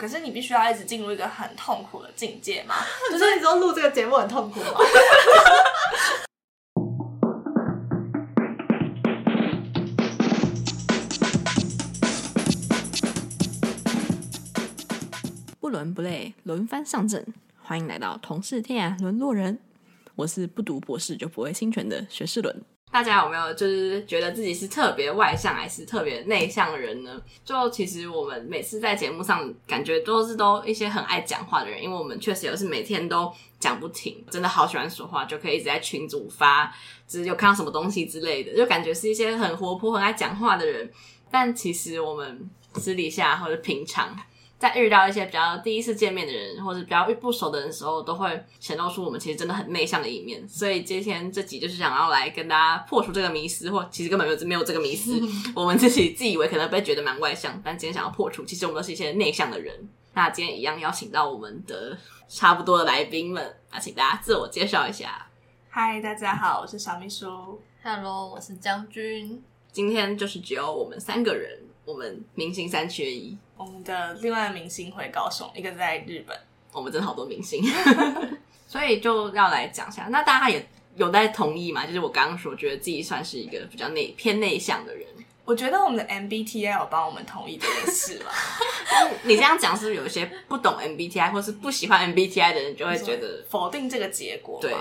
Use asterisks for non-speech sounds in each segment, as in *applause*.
可是你必须要一直进入一个很痛苦的境界嘛？*laughs* 就是你说录这个节目很痛苦吗？*laughs* 不伦不类，轮番上阵，欢迎来到同是天涯沦落人。我是不读博士就不会侵权的学士伦。大家有没有就是觉得自己是特别外向还是特别内向的人呢？就其实我们每次在节目上感觉都是都一些很爱讲话的人，因为我们确实有是每天都讲不停，真的好喜欢说话，就可以一直在群组发，就是有看到什么东西之类的，就感觉是一些很活泼、很爱讲话的人。但其实我们私底下或者平常。在遇到一些比较第一次见面的人，或者比较不熟的人的时候，都会显露出我们其实真的很内向的一面。所以今天这集就是想要来跟大家破除这个迷思，或其实根本没有没有这个迷思。*laughs* 我们自己自以为可能被觉得蛮外向，但今天想要破除，其实我们都是一些内向的人。那今天一样邀请到我们的差不多的来宾们，那请大家自我介绍一下。嗨，大家好，我是小秘书。Hello，我是将军。今天就是只有我们三个人，我们明星三缺一。我们的另外的明星回高雄，一个在日本。我们真的好多明星，*laughs* 所以就要来讲一下。那大家也有在同意吗？就是我刚刚说，觉得自己算是一个比较内偏内向的人。我觉得我们的 MBTI 有帮我们同意这件事吧。*laughs* 你这样讲是不是有一些不懂 MBTI 或是不喜欢 MBTI 的人就会觉得否定这个结果？对。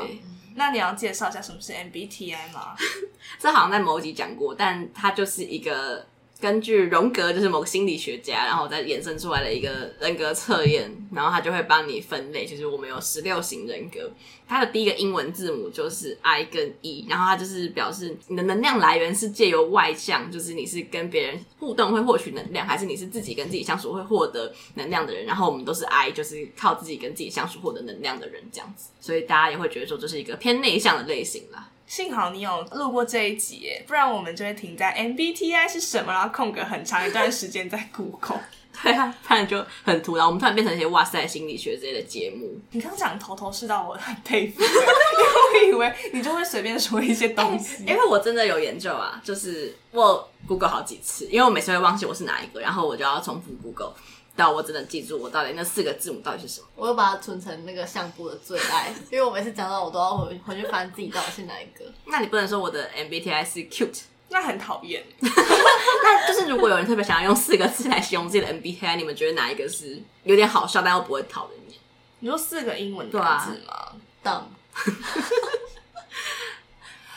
那你要介绍一下什么是 MBTI 吗？*laughs* 这好像在某集讲过，但它就是一个。根据荣格，就是某个心理学家，然后再衍生出来的一个人格测验，然后他就会帮你分类。就是我们有十六型人格，它的第一个英文字母就是 I 跟 E，然后它就是表示你的能量来源是借由外向，就是你是跟别人互动会获取能量，还是你是自己跟自己相处会获得能量的人。然后我们都是 I，就是靠自己跟自己相处获得能量的人这样子，所以大家也会觉得说这是一个偏内向的类型啦。幸好你有录过这一集，不然我们就会停在 MBTI 是什么，然后空个很长一段时间在 Google。*laughs* 对啊，不然就很突然，我们突然变成一些哇塞心理学之类的节目。你刚刚讲头头是道，我很佩服，*laughs* 因为我以为你就会随便说一些东西。*laughs* 因为我真的有研究啊，就是我 Google 好几次，因为我每次会忘记我是哪一个，然后我就要重复 Google。到我真的记住我到底那四个字母到底是什么？我又把它存成那个相簿的最爱，因为我每次讲到我都要回回去翻自己到底是哪一个。*laughs* 那你不能说我的 MBTI 是 cute，那很讨厌。*laughs* 那就是如果有人特别想要用四个字来形容自己的 MBTI，你们觉得哪一个是有点好笑但又不会讨人厌？你说四个英文单字吗？Dumb。*laughs*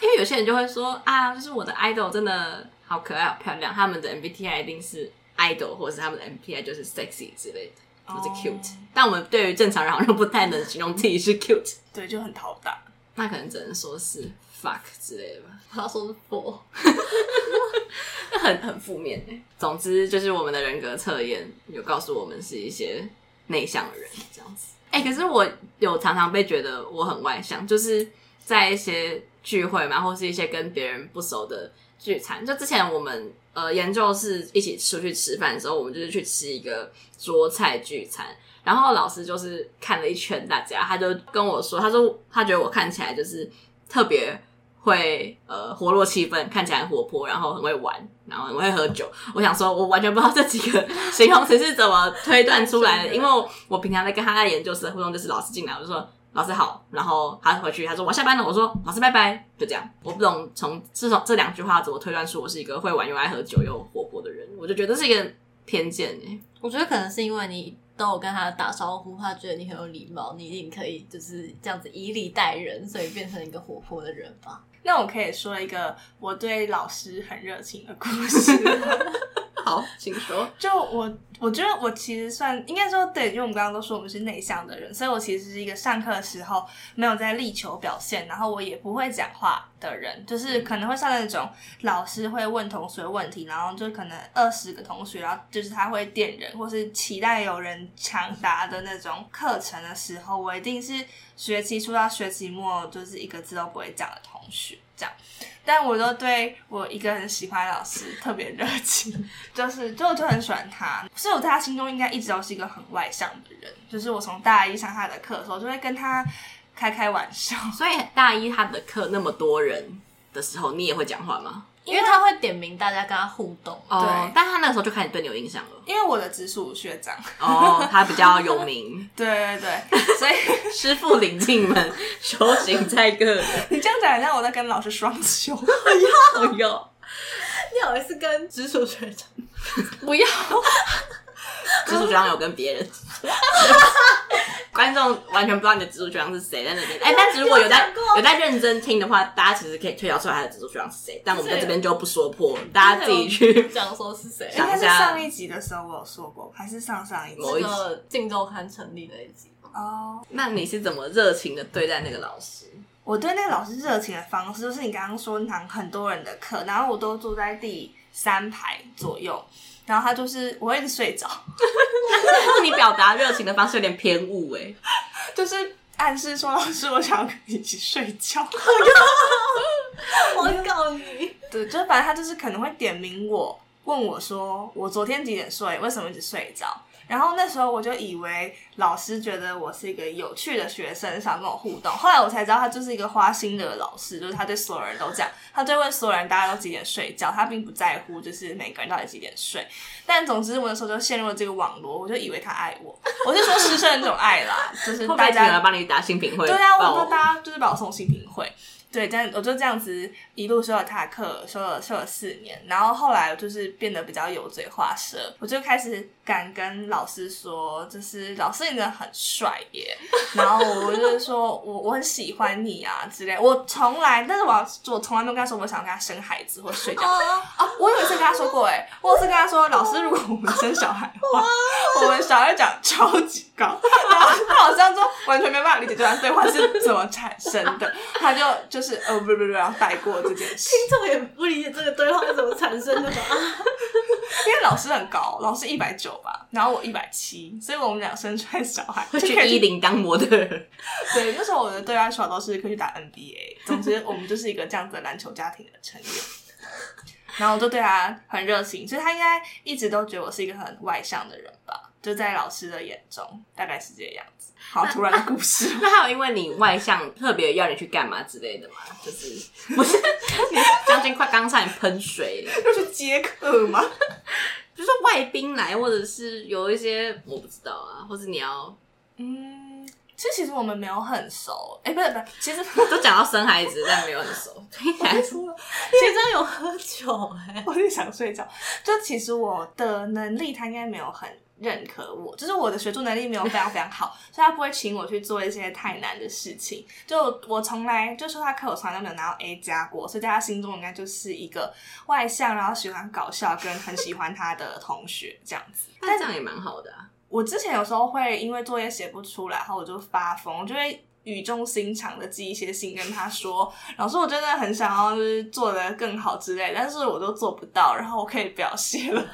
因为有些人就会说啊，就是我的 idol 真的好可爱、好漂亮，他们的 MBTI 一定是。Idol 或者是他们的 MBTI 就是 sexy 之类的，或者 cute，、oh. 但我们对于正常人好像不太能形容自己是 cute，对，就很讨打。那可能只能说是 fuck 之类的吧。他说是 for，那 *laughs* 很很负面哎。总之就是我们的人格测验有告诉我们是一些内向的人这样子。哎、欸，可是我有常常被觉得我很外向，就是在一些聚会嘛，或是一些跟别人不熟的聚餐，就之前我们。呃，研究室一起出去吃饭的时候，我们就是去吃一个桌菜聚餐，然后老师就是看了一圈大家，他就跟我说，他说他觉得我看起来就是特别会呃活络气氛，看起来很活泼，然后很会玩，然后很会喝酒。我想说，我完全不知道这几个 *laughs* 形容词是怎么推断出来的，因为我，我平常在跟他在研究室的互动就是老师进来，我就说。老师好，然后他回去，他说我下班了。我说老师拜拜，就这样。我不懂从这种这两句话怎么推断出我是一个会玩又爱喝酒又活泼的人，我就觉得是一个偏见诶。我觉得可能是因为你都有跟他打招呼，他觉得你很有礼貌，你一定可以就是这样子以礼待人，所以变成一个活泼的人吧。那我可以说一个我对老师很热情的故事。请说。就我，我觉得我其实算应该说对，因为我们刚刚都说我们是内向的人，所以我其实是一个上课的时候没有在力求表现，然后我也不会讲话的人，就是可能会像那种老师会问同学问题，然后就可能二十个同学，然后就是他会点人或是期待有人抢答的那种课程的时候，我一定是学期初到学期末就是一个字都不会讲的同学，这样。但我都对我一个很喜欢的老师特别热情，*laughs* 就是就就很喜欢他，所以我在他心中应该一直都是一个很外向的人。就是我从大一上他的课的时候，就会跟他开开玩笑。*laughs* 所以大一他的课那么多人的时候，你也会讲话吗？因为他会点名大家跟他互动。哦，对但他那个时候就开始对你有印象了。因为我的直属学长，哦，他比较有名。对 *laughs* 对对，*laughs* 所以师傅领进门，修行在个人。*laughs* 你这样讲，像我在跟老师双修。哎呦，你好意思跟直属学长？不要。直属学长有跟别人。观众完全不知道你的直属学长是谁在那边。哎、欸，但是如果有在有在认真听的话，大家其实可以推敲出来他的直属学长是谁。但我们在这边就不说破，大家自己去讲说是谁。应该是上一集的时候我有说过，还是上上一集？某一个《镜周刊》成立的一集。哦，oh, 那你是怎么热情的对待那个老师？我对那个老师热情的方式，就是你刚刚说那堂很多人的课，然后我都坐在第三排左右。然后他就是我会一直睡着，你表达热情的方式有点偏误哎，*laughs* 就是暗示说老师我想要跟你一起睡觉，*laughs* 我告你，*laughs* 对，就反正他就是可能会点名我，问我说我昨天几点睡，为什么一直睡着？然后那时候我就以为老师觉得我是一个有趣的学生，想跟我互动。后来我才知道他就是一个花心的老师，就是他对所有人都这样，他就问所有人大家都几点睡觉，他并不在乎就是每个人到底几点睡。但总之我那时候就陷入了这个网络，我就以为他爱我，我是说师生那种爱啦，就是大家来帮你打新品会，对啊，我说大家就是把我送新品会。对，但我就这样子一路修了他的课，修了修了四年，然后后来就是变得比较油嘴滑舌，我就开始敢跟老师说，就是老师你真的很帅耶，然后我就是说我我很喜欢你啊之类，我从来，但是我要我从来没有跟他说我想跟他生孩子或睡觉啊，我有一次跟他说过，哎，我有一次跟他说，老师如果我们生小孩的话，我们小孩长超级高，然后他好像说完全没办法理解这段对话是怎么产生的，他就就。就是呃不不不，然后带过这件事。听众也不理解这个对话是怎么产生的吧？*laughs* 因为老师很高，老师一百九吧，然后我一百七，所以我们俩生出来小孩会去一零当模特。*laughs* 对，那时候我的对外说都是可以去打 NBA。总之，我们就是一个这样子的篮球家庭的成员。然后我就对他很热情，所以他应该一直都觉得我是一个很外向的人吧？就在老师的眼中，大概是这个样子。好突然的故事，*laughs* 那还有因为你外向，特别要你去干嘛之类的吗？就是不是 *laughs* 将军快刚才喷水了，要去接客吗？就是外宾来，或者是有一些我不知道啊，或者你要嗯，其实其实我们没有很熟，哎、欸，不是不是，其实 *laughs* 都讲到生孩子，但没有很熟，听起来说了，其实有喝酒哎、欸，*laughs* 我就想睡觉，就其实我的能力他应该没有很。认可我，就是我的学术能力没有非常非常好，*laughs* 所以他不会请我去做一些太难的事情。就我从来就说他课，我从来都没有拿到 A 加过，所以在他心中应该就是一个外向，然后喜欢搞笑，跟很喜欢他的同学这样子。但这样也蛮好的啊。我之前有时候会因为作业写不出来，然后我就发疯，我就会语重心长的寄一些信跟他说：“老师，我真的很想要就是做的更好之类，但是我都做不到，然后我可以不要写了。*laughs* ”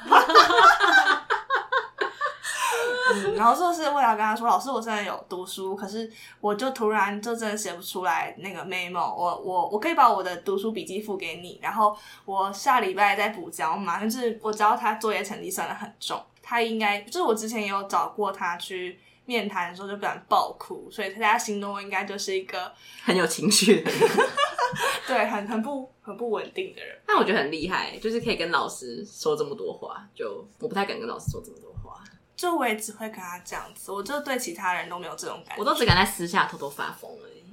嗯，然后就是为了跟他说，老师，我现在有读书，可是我就突然就真的写不出来那个 memo，我我我可以把我的读书笔记付给你，然后我下礼拜再补交嘛。就是我知道他作业成绩算得很重，他应该就是我之前也有找过他去面谈的时候就不敢爆哭，所以他在心中应该就是一个 *laughs* 很有情绪的人，*laughs* 对，很很不很不稳定的人。但我觉得很厉害，就是可以跟老师说这么多话，就我不太敢跟老师说这么多话。就我也只会跟他这样子，我就对其他人都没有这种感觉，我都只敢在私下偷偷发疯而已。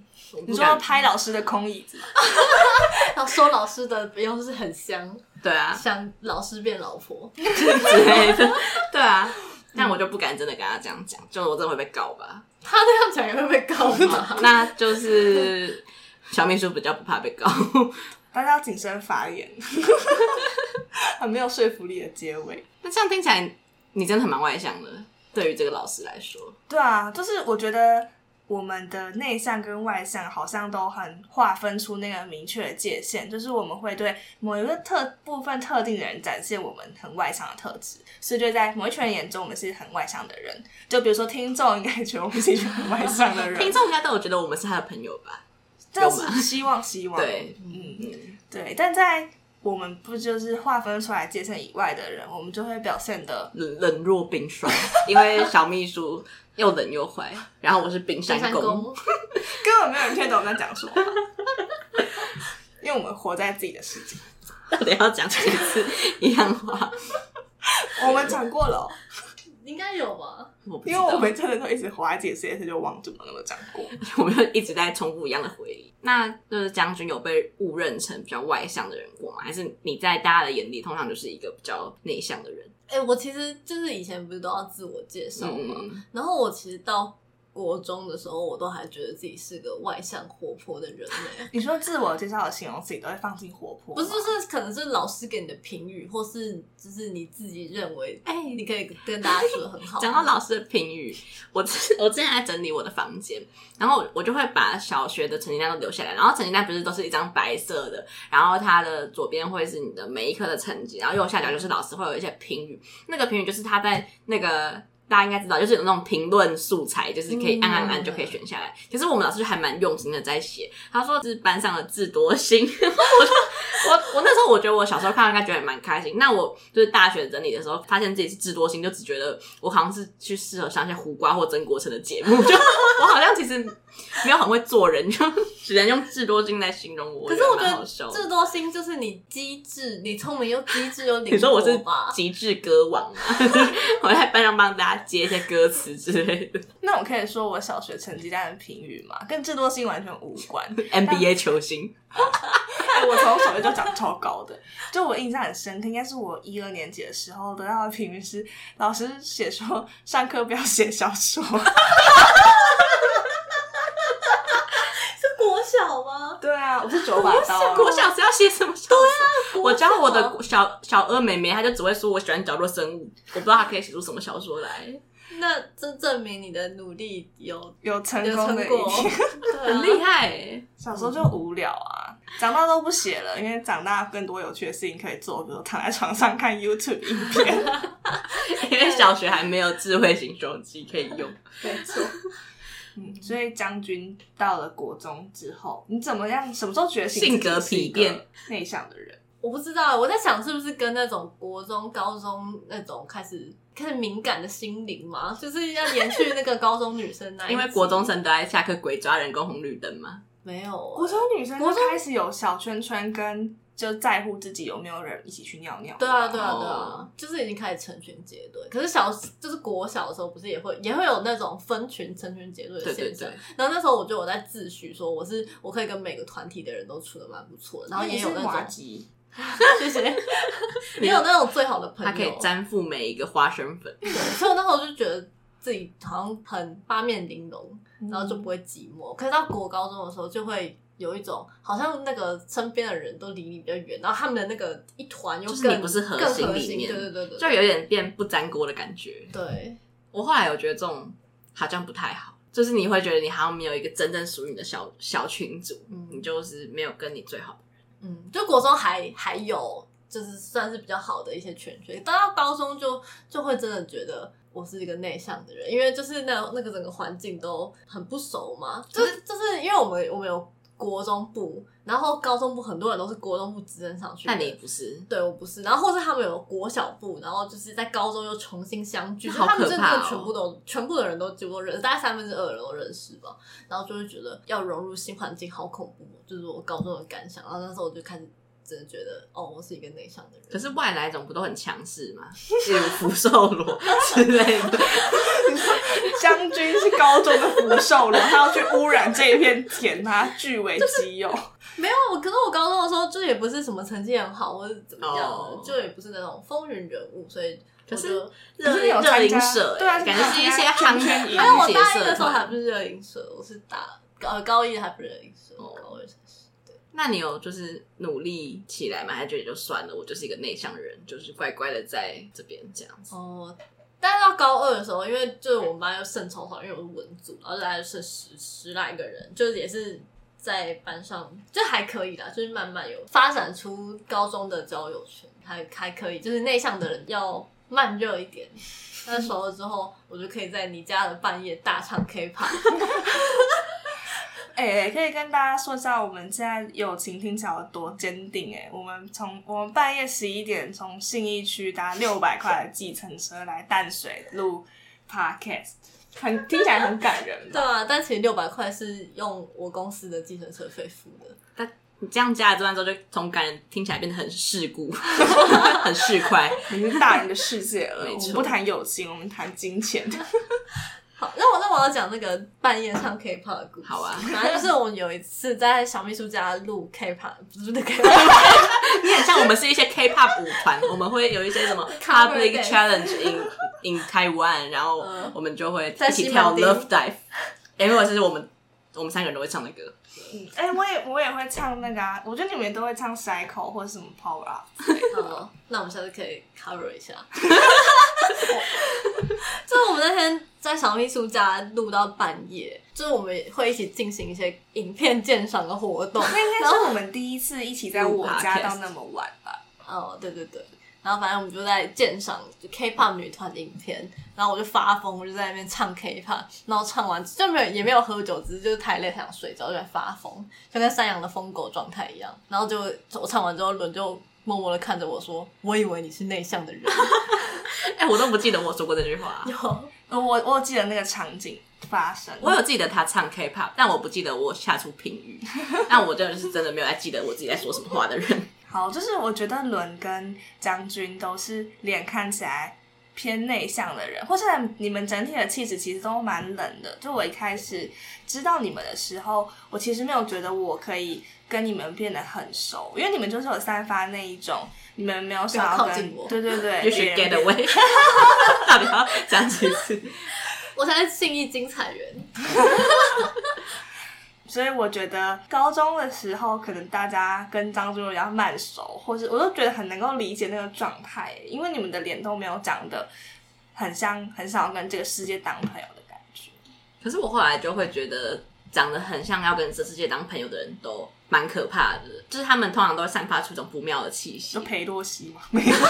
你说拍老师的空椅子，*laughs* 然后说老师的又是很香，*laughs* 对啊，想老师变老婆 *laughs* 之类的，对啊。但我就不敢真的跟他这样讲，就我真的会被告吧？他这样讲也会被告吗？那就是小秘书比较不怕被告，大家要谨慎发言，很没有说服力的结尾。那这样听起来。你真的很蛮外向的，对于这个老师来说。对啊，就是我觉得我们的内向跟外向好像都很划分出那个明确的界限，就是我们会对某一个特部分特定的人展现我们很外向的特质，所以就在某一群人眼中，我们是很外向的人。就比如说听众应该觉得我们是一群很外向的人，*laughs* 听众应该都有觉得我们是他的朋友吧？*laughs* 但是希望希望对，嗯嗯对，但在。我们不就是划分出来界限以外的人，我们就会表现的冷冷若冰霜，*laughs* 因为小秘书又冷又坏，然后我是冰山公，*laughs* 根本没有人听懂我在讲什么，因为我们活在自己的世界。*laughs* 到底要讲几次一样话？我们讲过了，应该有吧？因为我们真的都一直活在自己世界，就忘记我们有没有讲过。*laughs* 我们就一直在重复一样的回忆。*laughs* 那就是将军有被误认成比较外向的人过吗？还是你在大家的眼里通常就是一个比较内向的人？哎、欸，我其实就是以前不是都要自我介绍吗？嗯、然后我其实到。国中的时候，我都还觉得自己是个外向活泼的人呢。*laughs* 你说自我介绍的形容词，你都会放进活泼？不是，就是可能是老师给你的评语，或是就是你自己认为，哎、欸，你可以跟大家说的很好。讲到老师的评语，我我之前在整理我的房间，然后我就会把小学的成绩单都留下来。然后成绩单不是都是一张白色的，然后它的左边会是你的每一科的成绩，然后右下角就是老师会有一些评语。那个评语就是他在那个。大家应该知道，就是有那种评论素材，就是可以按按按就可以选下来。其实我们老师就还蛮用心的在写，他说这是班上的智多星。我我我那时候我觉得我小时候看应该觉得蛮开心。那我就是大学整理的时候，发现自己是智多星，就只觉得我好像是去适合上一些胡瓜或曾国城的节目。就 *laughs* 我好像其实没有很会做人，就只能用智多星来形容我。可是我觉得智多星就是你机智，你聪明又机智又。*laughs* 你说我是极致歌王吗？*laughs* 我在班上帮大家接一些歌词之类的。*laughs* 那我可以说我小学成绩单的评语吗？跟智多星完全无关。*laughs* NBA 球星。欸、我从小学就长超高的，就我印象很深刻，应该是我一二年级的时候得到的评语是，老师写说上课不要写小说。*laughs* 是国小吗？对啊，我是九把刀。国小是要写什么小说？对啊，我教我的小小二妹妹，她就只会说我喜欢角落生物，我不知道她可以写出什么小说来。那这证明你的努力有有成功的一天，*laughs* 很厉害欸。小时候就无聊啊，长大都不写了，因为长大更多有趣的事情可以做，比如躺在床上看 YouTube 影片。*laughs* *laughs* 因为小学还没有智慧型手机可以用，没错。嗯，所以将军到了国中之后，你怎么样？什么时候觉醒？性格疲变，内向的人？我不知道，我在想是不是跟那种国中、高中那种开始。开始敏感的心灵嘛，就是要延续那个高中女生那。*laughs* 因为国中生都在下课鬼抓人、工红绿灯嘛。没有、欸，国中女生就开始有小圈圈，跟就在乎自己有没有人一起去尿尿。对啊，对啊，对啊，就是已经开始成群结队。可是小就是国小的时候，不是也会也会有那种分群成群结队的现象。然后那时候我觉得我在自诩说我是我可以跟每个团体的人都处的蛮不错的，然后也有那种。*laughs* 谢谢，*laughs* 也有那种最好的朋友，他可以粘附每一个花生粉。对，所以我那时候就觉得自己好像很八面玲珑，然后就不会寂寞。嗯、可是到国高中的时候，就会有一种好像那个身边的人都离你比较远，然后他们的那个一团就是你不是核心里面，对对对对，就有点变不粘锅的感觉。对，我后来有觉得这种好像不太好，就是你会觉得你好像没有一个真正属于你的小小群组，嗯，你就是没有跟你最好的。嗯，就国中还还有，就是算是比较好的一些圈圈，到高中就就会真的觉得我是一个内向的人，因为就是那那个整个环境都很不熟嘛，就是就是因为我们我们有国中部，然后高中部很多人都是国中部直升上去，但你不是，对我不是，然后或是他们有国小部，然后就是在高中又重新相聚，好可怕哦，他们真的全部都全部的人都几乎都认识，大概三分之二的人都认识吧，然后就会觉得要融入新环境好恐怖。就是我高中的感想，然后那时候我就开始真的觉得，哦，我是一个内向的人。可是外来种不都很强势吗？*laughs* 例如福寿螺之类的。*laughs* 将军是高中的福寿螺，他要去污染这一片田，他据为己有。*laughs* 没有，可是我高中的时候就也不是什么成绩很好，或者怎么样的，oh. 就也不是那种风云人物，所以可是热热音社，对啊，感觉是一些圈圈。还有我大一的时候还不是热音社，我是大呃高一还不是热音社。Oh. 那你有就是努力起来吗？还是觉得就算了，我就是一个内向人，就是乖乖的在这边这样子。哦，但是到高二的时候，因为就是我们班又剩超少，因为我是文组，然后就还剩十十来个人，就是也是在班上就还可以啦，就是慢慢有发展出高中的交友圈，还还可以，就是内向的人要慢热一点。但熟了之后，我就可以在你家的半夜大唱 K-pop。*laughs* 哎、欸，可以跟大家说一下，我们现在友情听起来有多坚定哎！我们从我们半夜十一点从信义区搭六百块的计程车来淡水录 podcast，很听起来很感人。对啊，但其实六百块是用我公司的计程车费付的。但你这样加了这段之后，就从感人听起来变得很世故，*laughs* 很世侩。你是大人的世界了，没错我们不谈友情，我们谈金钱。好，那我那我要讲那个半夜唱 K-pop 的故事。好啊，反正就是我们有一次在小秘书家录 K-pop，不是那个，你很像我们是一些 K-pop 舞团，我们会有一些什么 *laughs* public challenge in *laughs* in Taiwan，然后我们就会一起跳 Love Dive，因为是我们我们三个人都会唱的歌。哎、欸，我也我也会唱那个啊，我觉得你们也都会唱 Cycle 或者什么 Power Up。好，那我们下次可以 cover 一下。*laughs* 就是我们那天在小秘书家录到半夜，就是我们会一起进行一些影片鉴赏的活动。那应该是我们第一次一起在我家到那么晚吧？哦，对对对。然后反正我们就在鉴赏 K-pop 女团影片，然后我就发疯，我就在那边唱 K-pop，然后唱完就没有也没有喝酒，只是就是太累想睡着，就在发疯，就跟山羊的疯狗状态一样。然后就我唱完之后，伦就默默的看着我说：“我以为你是内向的人。*laughs* ”哎，我都不记得我说过这句话。有，我我记得那个场景发生，我有记得他唱 K-pop，但我不记得我下出评语。*laughs* 但我真的是真的没有在记得我自己在说什么话的人。好，就是我觉得伦跟将军都是脸看起来偏内向的人，或是你们整体的气质其实都蛮冷的。就我一开始知道你们的时候，我其实没有觉得我可以跟你们变得很熟，因为你们就是有散发那一种你们没有想要跟靠近我，对对对，*laughs* You should get away。*laughs* *laughs* 到底要讲几次？我才是信义精彩人。所以我觉得高中的时候，可能大家跟张君比较慢熟，或是我都觉得很能够理解那个状态，因为你们的脸都没有长得很像，很想要跟这个世界当朋友的感觉。可是我后来就会觉得，长得很像要跟这世界当朋友的人都蛮可怕的，就是他们通常都会散发出一种不妙的气息。就裴洛西吗？没有，他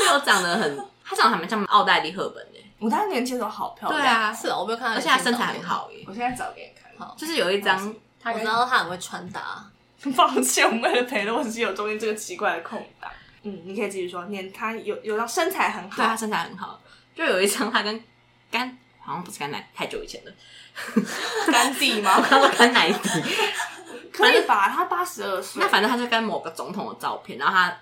没有长得很，他长得还蛮像奥黛丽·赫本的。我当年轻的时候好漂亮，对啊，是啊，我没有看到，而且他身材很好耶。我现在找给你看。好，就是有一张，我知道他很会穿搭。*laughs* 抱歉，我们为了裴洛西有中间这个奇怪的空档。嗯，你可以继续说。念他有有张身材很好，对他身材很好，就有一张他跟甘好像不是甘乃，太久以前的 *laughs* 甘地吗？他说甘乃迪，可以吧？他八十二岁，那反正他就跟某个总统的照片，然后他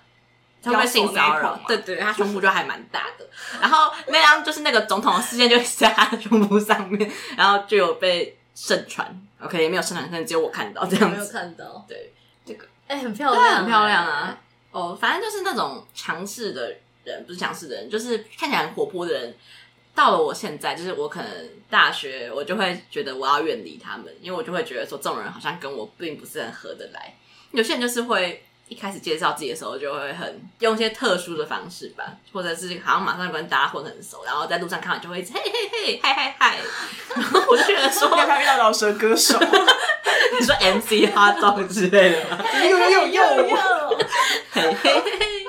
他会性骚扰，对对，他胸部就还蛮大的。然后那张就是那个总统的事件就在他的胸部上面，然后就有被盛传。OK，也没有盛传，可能只有我看到这样子。没有看到，对这个，哎、欸，很漂亮，很漂亮啊。哦，反正就是那种强势的人，不是强势的人，就是看起来很活泼的人。到了我现在，就是我可能大学，我就会觉得我要远离他们，因为我就会觉得说，这种人好像跟我并不是很合得来。有些人就是会。一开始介绍自己的时候，就会很用一些特殊的方式吧，或者是好像马上跟大家混很熟，然后在路上看到就会一直嘿嘿嘿嗨嗨嗨，*laughs* 然后我就觉得说，*laughs* 要他遇到饶舌歌手，*laughs* 你说 MC Hot Dog 之类的吗？又又又又，嘿嘿嘿，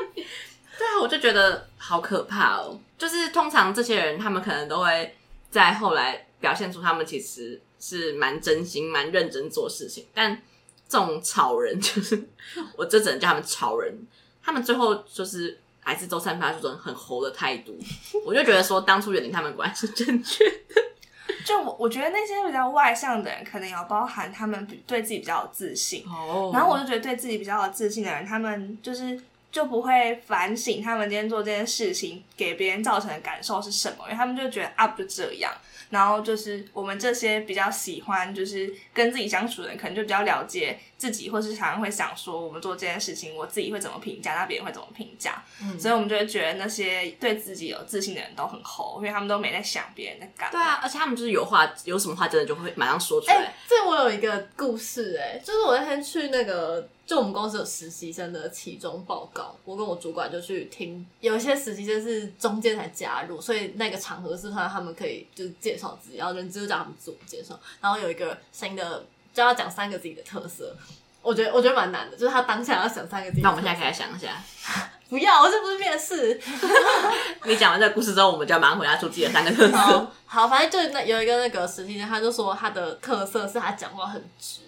对啊，我就觉得好可怕哦。就是通常这些人，他们可能都会在后来表现出他们其实是蛮真心、蛮认真做事情，但。这种草人 *laughs* 就是，我这只能叫他们草人。他们最后就是还是都散发出这种很猴的态度，*laughs* 我就觉得说，当初远离他们果然是正确的。就我我觉得那些比较外向的人，可能要包含他们对自己比较有自信。哦。然后我就觉得对自己比较有自信的人，他们就是就不会反省他们今天做这件事情给别人造成的感受是什么，因为他们就觉得啊，不这样。然后就是我们这些比较喜欢就是跟自己相处的人，可能就比较了解自己，或是常常会想说，我们做这件事情，我自己会怎么评价，那别人会怎么评价。嗯，所以我们就会觉得那些对自己有自信的人都很厚，因为他们都没在想别人在干。对啊，而且他们就是有话，有什么话真的就会马上说出来。欸，这我有一个故事，欸，哎，就是我那天去那个。就我们公司有实习生的期中报告，我跟我主管就去听。有一些实习生是中间才加入，所以那个场合是他他们可以就是介绍自己，然后人资就叫他们自我介绍。然后有一个新的就要讲三个自己的特色，我觉得我觉得蛮难的，就是他当下要想三个自己。那我们现在可以来想一下，*laughs* 不要，我这不是面试。*laughs* 你讲完这个故事之后，我们就要马上回答出自己的三个特色。好，好，反正就是那有一个那个实习生，他就说他的特色是他讲话很直。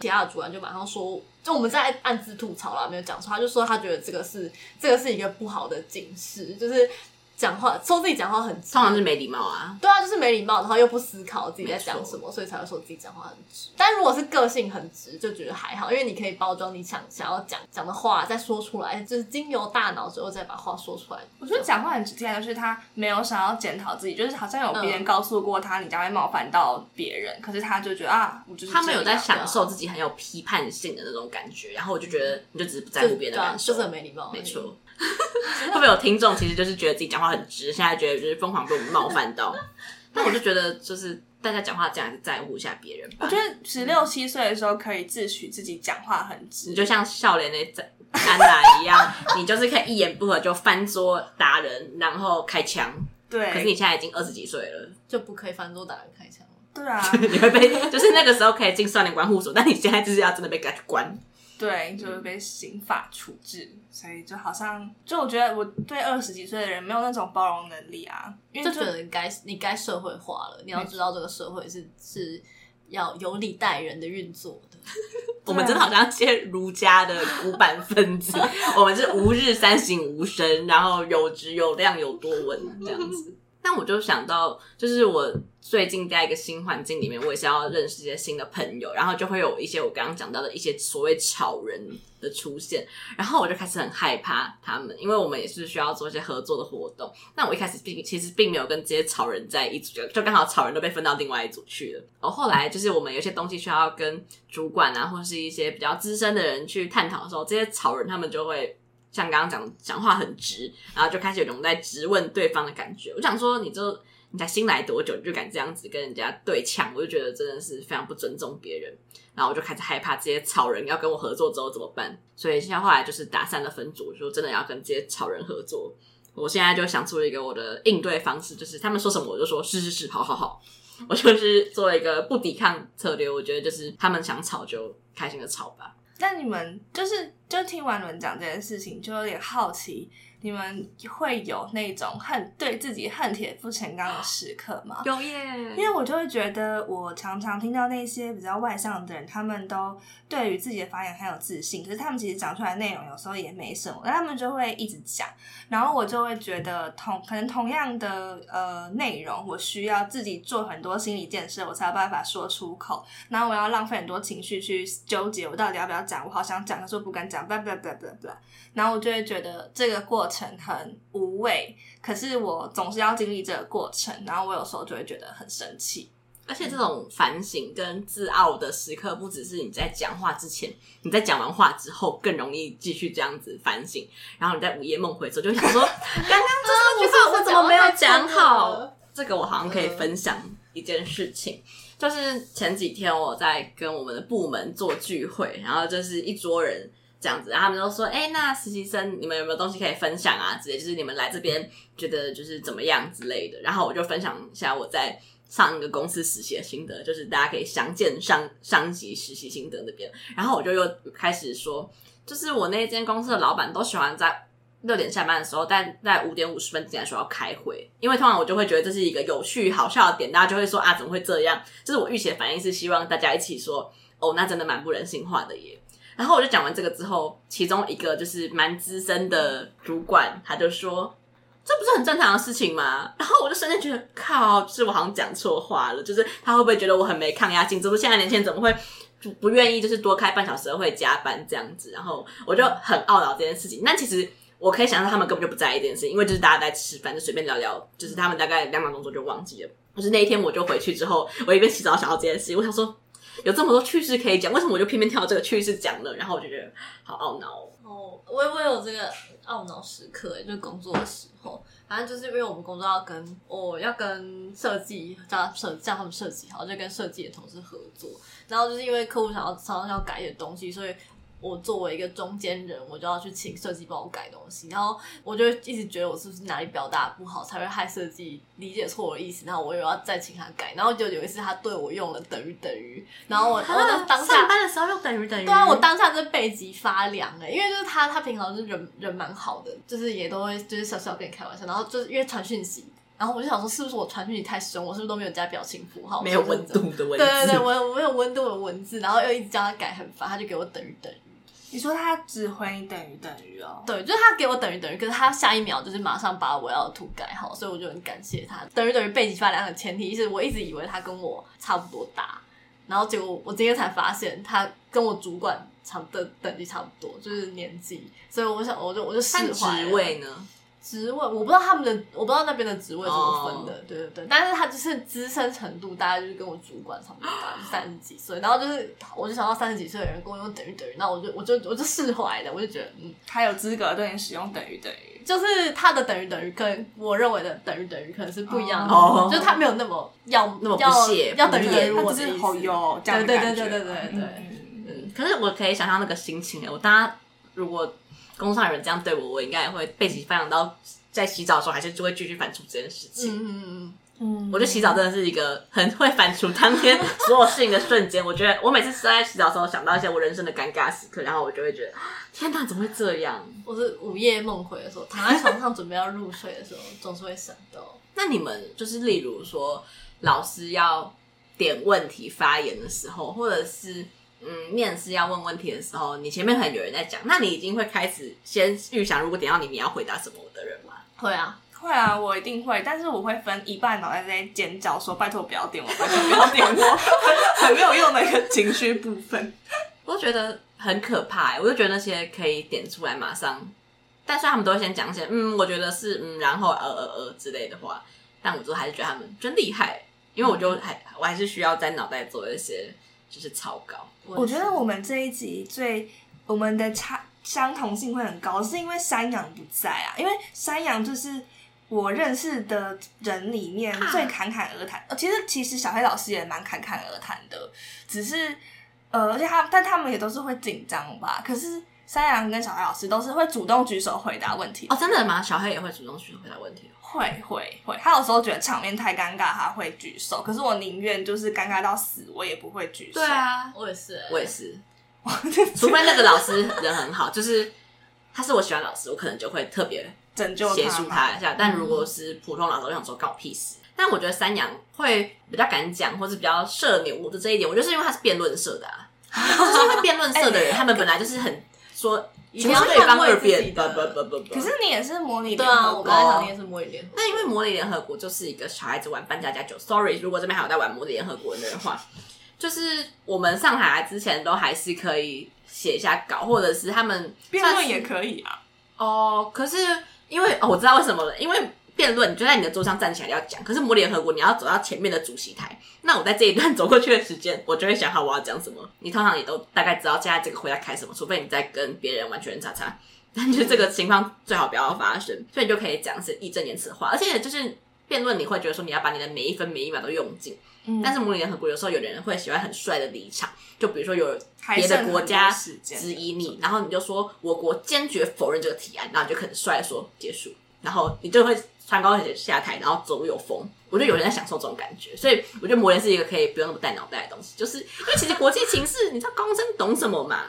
其他的主管就马上说，就我们在暗自吐槽啦，没有讲错。他就说他觉得这个是这个是一个不好的警示，就是讲话说自己讲话很直，通常是没礼貌啊。对啊，就是没礼貌，然后又不思考自己在讲什么，所以才会说自己讲话很直。但如果是个性很直，就觉得还好，因为你可以包装你想想要讲讲的话再说出来，就是经由大脑之后再把话说出来。我觉得讲话很直，听就是他没有想要检讨自己，就是好像有别人告诉过他，你将会冒犯到别人，嗯、可是他就觉得啊，我就是他们有在享受自己很有批判性的那种感觉，然后我就觉得你就只是不在乎别人的感受，就是很没礼貌，没错。*laughs* 会不会有听众其实就是觉得自己讲话很直，现在觉得就是疯狂被我们冒犯到？*laughs* 那我就觉得就是大家讲话这样子在乎一下别人吧。我觉得十六七岁的时候可以自诩自己讲话很直，你就像笑脸的安娜一样，你就是可以一言不合就翻桌打人，然后开枪。对，可是你现在已经二十几岁了，就不可以翻桌打人开枪了。*laughs* 对啊，你会被就是那个时候可以进少年观护所，但你现在就是要真的被赶去关。对，就会被刑法处置，嗯、所以就好像，就我觉得我对二十几岁的人没有那种包容能力啊，因为就，就觉得你该你该社会化了，你要知道这个社会是是要有礼待人的运作的。*laughs* 我们真的好像些儒家的古板分子，*laughs* 我们是吾日三省吾身，然后有质有量有多文这样子。但我就想到，就是我最近在一个新环境里面，我也是要认识一些新的朋友，然后就会有一些我刚刚讲到的一些所谓草人的出现，然后我就开始很害怕他们，因为我们也是需要做一些合作的活动。那我一开始并其实并没有跟这些草人在一组，就刚好草人都被分到另外一组去了。然后后来就是我们有些东西需要跟主管啊，或是一些比较资深的人去探讨的时候，这些草人他们就会。像刚刚讲讲话很直，然后就开始有种在质问对方的感觉。我想说，你就你才新来多久，你就敢这样子跟人家对呛？我就觉得真的是非常不尊重别人。然后我就开始害怕这些草人要跟我合作之后怎么办。所以现在后来就是打散了分组，就真的要跟这些草人合作。我现在就想出了一个我的应对方式，就是他们说什么我就说是是是，好好好。我就是做了一个不抵抗策略。我觉得就是他们想吵就开心的吵吧。那你们就是就听完你们讲这件事情，就有点好奇。你们会有那种恨对自己恨铁不成钢的时刻吗？有耶，因为我就会觉得，我常常听到那些比较外向的人，他们都对于自己的发言很有自信，可是他们其实讲出来的内容有时候也没什么，但他们就会一直讲，然后我就会觉得同可能同样的呃内容，我需要自己做很多心理建设，我才有办法说出口，然后我要浪费很多情绪去纠结，我到底要不要讲？我好想讲，可是我不敢讲，叭叭叭叭叭，然后我就会觉得这个过程。很无味，可是我总是要经历这个过程，然后我有时候就会觉得很生气。而且这种反省跟自傲的时刻，不只是你在讲话之前，你在讲完话之后更容易继续这样子反省，然后你在午夜梦回的时候就想说，*laughs* 刚刚这句话我怎么没有讲好？这个我好像可以分享一件事情，就是前几天我在跟我们的部门做聚会，然后就是一桌人。这样子，然后他们都说：“哎、那实习生你们有没有东西可以分享啊？之类，就是你们来这边觉得就是怎么样之类的。”然后我就分享一下我在上一个公司实习的心得，就是大家可以详见上上级实习心得那边。然后我就又开始说，就是我那间公司的老板都喜欢在六点下班的时候，但在五点五十分之前说要开会，因为通常我就会觉得这是一个有趣好笑的点，大家就会说啊，怎么会这样？就是我预期的反应是希望大家一起说，哦，那真的蛮不人性化的耶。然后我就讲完这个之后，其中一个就是蛮资深的主管，他就说：“这不是很正常的事情吗？”然后我就瞬间觉得，靠，是我好像讲错话了。就是他会不会觉得我很没抗压性？怎么现在年轻人怎么会不不愿意就是多开半小时会加班这样子？然后我就很懊恼这件事情。但其实我可以想象他们根本就不在意这件事情，因为就是大家在吃饭，就随便聊聊，就是他们大概两秒钟就忘记了。可是那一天我就回去之后，我一边洗澡想到这件事，我想说。有这么多趣事可以讲，为什么我就偏偏挑这个趣事讲呢？然后我就觉得好懊恼哦。我我有这个懊恼时刻，就是工作的时候，反正就是因为我们工作要跟我要跟设计叫设叫他们设计好，就跟设计的同事合作，然后就是因为客户想要常常要改一些东西，所以。我作为一个中间人，我就要去请设计帮我改东西，然后我就一直觉得我是不是哪里表达不好，才会害设计理解错我的意思，然后我又要再请他改，然后就有一次他对我用了等于等于，然后我我的当下上班的时候用等于等于，对啊，我当下就背脊发凉哎，因为就是他他平常是人人蛮好的，就是也都会就是笑笑跟你开玩笑，然后就是因为传讯息。然后我就想说，是不是我传讯息太凶？我是不是都没有加表情符号？没有温度的文字。对对对，我我没有温度的文字，然后又一直叫他改，很烦，他就给我等于等于。你说他只回你等于等于哦？对，就是他给我等于等于，可是他下一秒就是马上把我要的图改好，所以我就很感谢他。等于等于背脊发凉的前提是我一直以为他跟我差不多大，然后结果我今天才发现他跟我主管差的等级差不多，就是年纪，所以我想我就我就释怀了。职位呢？职位我不知道他们的，我不知道那边的职位怎么分的，oh. 对对对。但是他就是资深程度，大概就是跟我主管差不多大，就三十几岁。然后就是，我就想到三十几岁的人跟我用等于等于，那我就我就我就释怀了，我就觉得嗯，他有资格对你使用等于等于，就是他的等于等于跟我认为的等于等于可能是不一样的，oh. 就是他没有那么要那么不屑，要等于等于我的意思。对对对对对对对，嗯，嗯。可是我可以想象那个心情，我大家如果工作上有人这样对我，我应该也会背脊发凉到。在洗澡的时候，还是就会继续反刍这件事情。嗯嗯嗯，我觉得洗澡真的是一个很会反刍当天 *laughs* 所有事情的瞬间。我觉得我每次在洗澡的时候，想到一些我人生的尴尬时刻，然后我就会觉得天哪，怎么会这样？*laughs* 我是午夜梦回的时候，躺在床上准备要入睡的时候，总是会想到。那你们就是例如说，老师要点问题发言的时候，或者是嗯面试要问问题的时候，你前面可能有人在讲，那你已经会开始先预想，如果点到你，你要回答什么的人吗？会啊，会啊，我一定会。但是我会分一半脑袋在尖叫，说拜托不要点我，拜托不要点我，*laughs* 很没有用的一个情绪部分。我就觉得很可怕，我就觉得那些可以点出来马上，但是他们都会先讲一些嗯，我觉得是嗯，然后呃呃呃之类的话。但我就还是觉得他们真厉害，因为我就还我还是需要在脑袋做一些就是超高。我觉得我们这一集最我们的差。相同性会很高，是因为山羊不在啊。因为山羊就是我认识的人里面最侃侃而谈。呃，其实其实小黑老师也蛮侃侃而谈的，只是呃，而且他但他们也都是会紧张吧。可是山羊跟小黑老师都是会主动举手回答问题。哦，真的吗？小黑也会主动举手回答问题？会会会。他有时候觉得场面太尴尬，他会举手。可是我宁愿就是尴尬到死，我也不会举手。对啊，我也是，我也是。*laughs* 除非那个老师人很好，就是他是我喜欢老师，我可能就会特别拯救协助他一下。但如果是普通老师，我想说搞屁事。但我觉得三阳会比较敢讲，或是比较社牛的这一点，我就是因为他是辩论社的啊，*laughs* 就是因为辩论社的人，他们本来就是很说一定要对方二辩，不不不不不。可是你也是模拟对啊，我刚才讲你也是模拟联合国。那因为模拟联合国就是一个小孩子玩扮家家酒。Sorry，如果这边还有在玩模拟联合国的人的话。就是我们上海来之前都还是可以写一下稿，或者是他们辩论也可以啊。哦，可是因为哦，我知道为什么了，因为辩论你就在你的桌上站起来要讲，可是模拟联合国你要走到前面的主席台，那我在这一段走过去的时间，我就会想好我要讲什么。你通常也都大概知道现在这个会要开什么，除非你在跟别人完全叉叉，但就这个情况最好不要发生，所以你就可以讲是义正言辞的话，而且就是辩论你会觉得说你要把你的每一分每一秒都用尽。嗯、但是模拟联合国有时候有的人会喜欢很帅的离场，就比如说有别的国家质疑你，然后你就说我国坚决否认这个提案，然后你就很帅说结束，然后你就会穿高跟鞋下台，然后走路有风。我觉得有人在享受这种感觉，所以我觉得磨练是一个可以不用那么带脑袋的东西，就是因为其实国际情势，你知道高中生懂什么嘛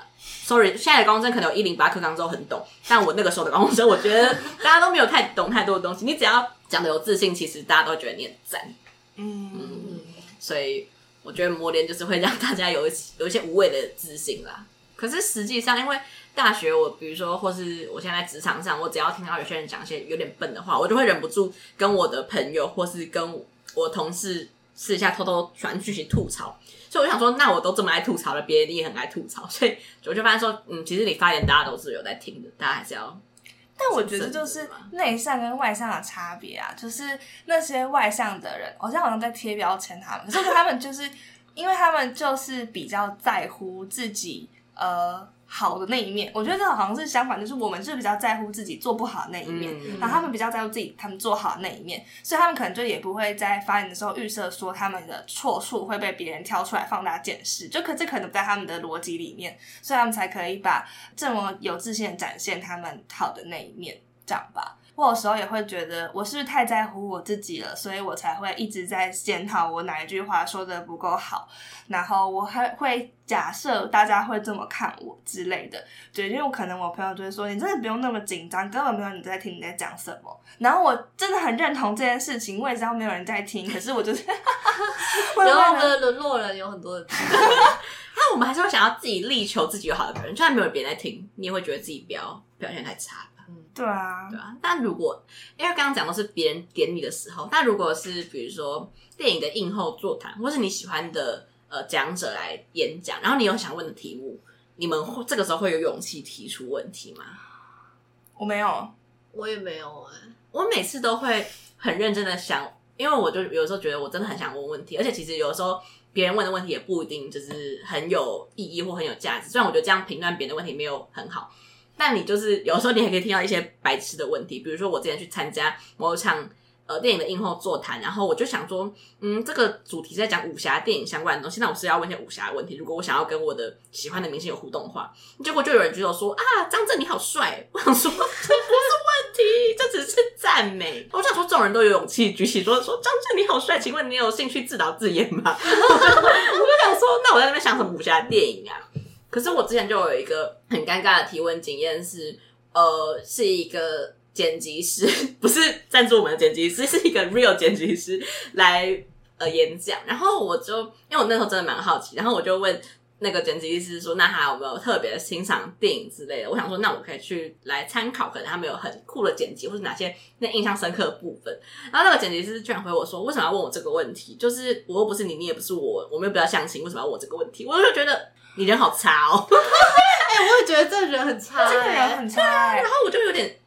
？Sorry，现在的高中生可能有一零八课纲之后很懂，但我那个时候的高中生，我觉得大家都没有太懂太多的东西。你只要讲的有自信，其实大家都觉得你很赞。嗯。所以我觉得磨练就是会让大家有一有一些无谓的自信啦。可是实际上，因为大学我比如说，或是我现在在职场上，我只要听到有些人讲一些有点笨的话，我就会忍不住跟我的朋友或是跟我同事私下偷偷传讯息吐槽。所以我想说，那我都这么爱吐槽了，别人也很爱吐槽，所以我就发现说，嗯，其实你发言大家都是有在听的，大家还是要。但我觉得就是内向跟外向的差别啊，就是那些外向的人，好像好像在贴标签他们，可是他们就是因为他们就是比较在乎自己，呃。好的那一面，我觉得这好像是相反，就是我们是比较在乎自己做不好的那一面，嗯、然后他们比较在乎自己他们做好的那一面，所以他们可能就也不会在发言的时候预设说他们的错处会被别人挑出来放大检视，就可这可能不在他们的逻辑里面，所以他们才可以把这么有自信的展现他们好的那一面，这样吧。我有时候也会觉得我是不是太在乎我自己了，所以我才会一直在检讨我哪一句话说的不够好，然后我还会假设大家会这么看我之类的。对，因为我可能我朋友就会说，你真的不用那么紧张，根本没有人在听你在讲什么。然后我真的很认同这件事情，我也知道没有人在听，可是我就是，*laughs* 然后我们的沦落人有很多的。*laughs* *laughs* 那我们还是会想要自己力求自己有好的表现，就算没有别人在听，你也会觉得自己不要表现太差。对啊，对啊。但如果因为刚刚讲的是别人点你的时候，但如果是比如说电影的映后座谈，或是你喜欢的呃讲者来演讲，然后你有想问的题目，你们会这个时候会有勇气提出问题吗？我没有，我也没有哎、欸。我每次都会很认真的想，因为我就有时候觉得我真的很想问问题，而且其实有的时候别人问的问题也不一定就是很有意义或很有价值。虽然我觉得这样评断别人的问题没有很好。但你就是有时候你还可以听到一些白痴的问题，比如说我之前去参加某场呃电影的映后座谈，然后我就想说，嗯，这个主题是在讲武侠电影相关的东西，那我是要问一些武侠的问题。如果我想要跟我的喜欢的明星有互动的话，结果就有人举手说啊，张震你好帅。我想说这 *laughs* 不是问题，这只是赞美。我想说，这种人都有勇气举起说说张震你好帅，请问你有兴趣自导自演吗？*laughs* 我就想说，那我在那边想什么武侠电影啊？可是我之前就有一个很尴尬的提问经验，是呃，是一个剪辑师，*laughs* 不是赞助我们的剪辑师，是一个 real 剪辑师来呃演讲。然后我就因为我那时候真的蛮好奇，然后我就问那个剪辑师说：“那他有没有特别欣赏电影之类的？”我想说，那我可以去来参考，可能他们有很酷的剪辑，或是哪些那印象深刻的部分。然后那个剪辑师居然回我说：“为什么要问我这个问题？就是我又不是你，你也不是我，我们又不要相亲，为什么要问我这个问题？”我就觉得。你人好差哦！*laughs* 哎、欸，我也觉得这人很差，这个人很差。然后我就有点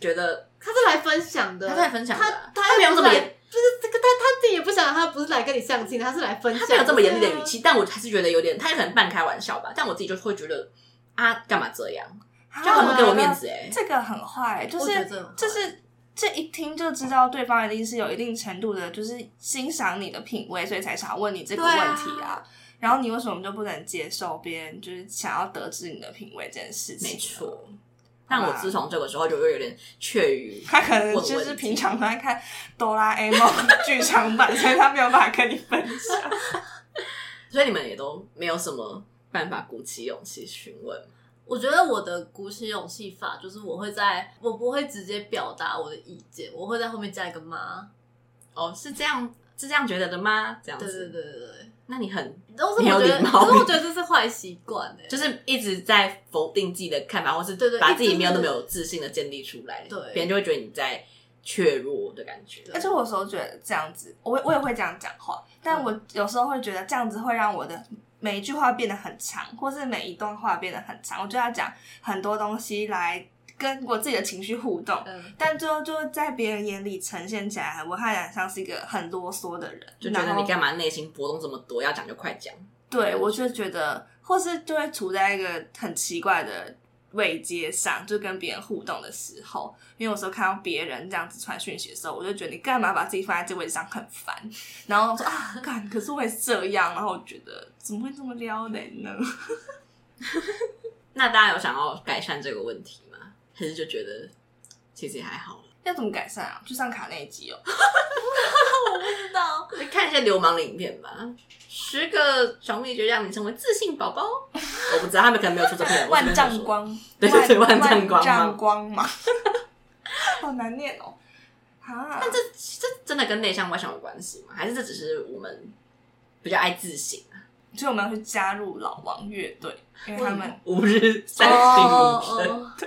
觉得他是来分享的，他是来分享的，他他没有这么严，就是这个他他自己也不想，他不是来跟你相亲，他是来分享。他没有这么严厉的语气，但我还是觉得有点，他也可能半开玩笑吧。但我自己就会觉得啊，干嘛这样？就很不给我面子哎、欸，这个很坏，就是就是这一听就知道对方一定是有一定程度的，就是欣赏你的品味，所以才想问你这个问题啊。然后你为什么就不能接受别人就是想要得知你的品味这件事情？没错，但我自从这个时候就又有点怯于 *laughs* 他可能就是平常都在看哆啦 A 梦剧场版，所以他没有办法跟你分享。*laughs* 所以你们也都没有什么办法鼓起勇气询问。我觉得我的鼓起勇气法就是我会在我不会直接表达我的意见，我会在后面加一个妈。哦，是这样，是这样觉得的吗？这样子，对对对对对。那你很没有礼貌，可是我觉得这是坏习惯哎，就是一直在否定自己的看法，或是把自己没有那么有自信的建立出来，对，别人就会觉得你在怯弱的感觉。而且我有时候觉得这样子，我我也会这样讲话，但我有时候会觉得这样子会让我的每一句话变得很长，或是每一段话变得很长，我就要讲很多东西来。跟我自己的情绪互动，嗯、但最后就在别人眼里呈现起来，我看起来像是一个很啰嗦的人，就觉得你干嘛内心波动这么多，要讲就快讲。对，我就觉得，或是就会处在一个很奇怪的位阶上，就跟别人互动的时候，因为有时候看到别人这样子传讯息的时候，我就觉得你干嘛把自己放在这位置上，很烦。然后我说啊，干，可是我也是这样，然后我觉得怎么会这么撩人呢？*laughs* 那大家有想要改善这个问题吗？还是就觉得其实也还好，要怎么改善啊？去上卡内基哦。*laughs* 我不知道，你看一些流氓的影片吧。十个小秘诀让你成为自信宝宝。我不知道他们可能没有出这片。万丈光，对对对，万丈光，万丈光嘛。好难念哦。啊，但这这真的跟内向外向有关系吗？还是这只是我们比较爱自省？所以我们要去加入老王乐队，因为他们五日三省吾身。*laughs*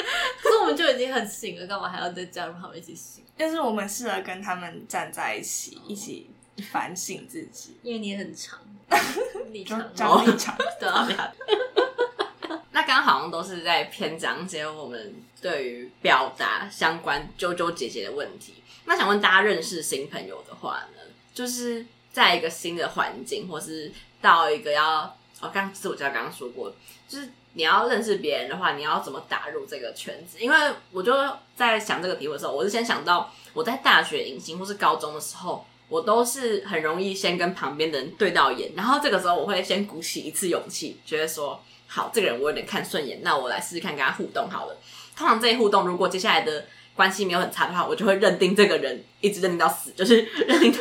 可是我们就已经很醒了，干嘛还要再加入他们一起醒？但是我们适合跟他们站在一起，一起反省自己。因为你很长，*laughs* 你长长立长，对啊。*laughs* 那刚刚好像都是在篇章节我们对于表达相关纠纠结结的问题。那想问大家，认识新朋友的话呢，就是在一个新的环境，或是。到一个要，我刚自我介绍刚刚说过，就是你要认识别人的话，你要怎么打入这个圈子？因为我就在想这个题目的时候，我是先想到我在大学迎新或是高中的时候，我都是很容易先跟旁边的人对到眼，然后这个时候我会先鼓起一次勇气，觉得说好，这个人我有点看顺眼，那我来试试看跟他互动好了。通常这一互动，如果接下来的关系没有很差的话，我就会认定这个人一直认定到死，就是 *laughs* 认定到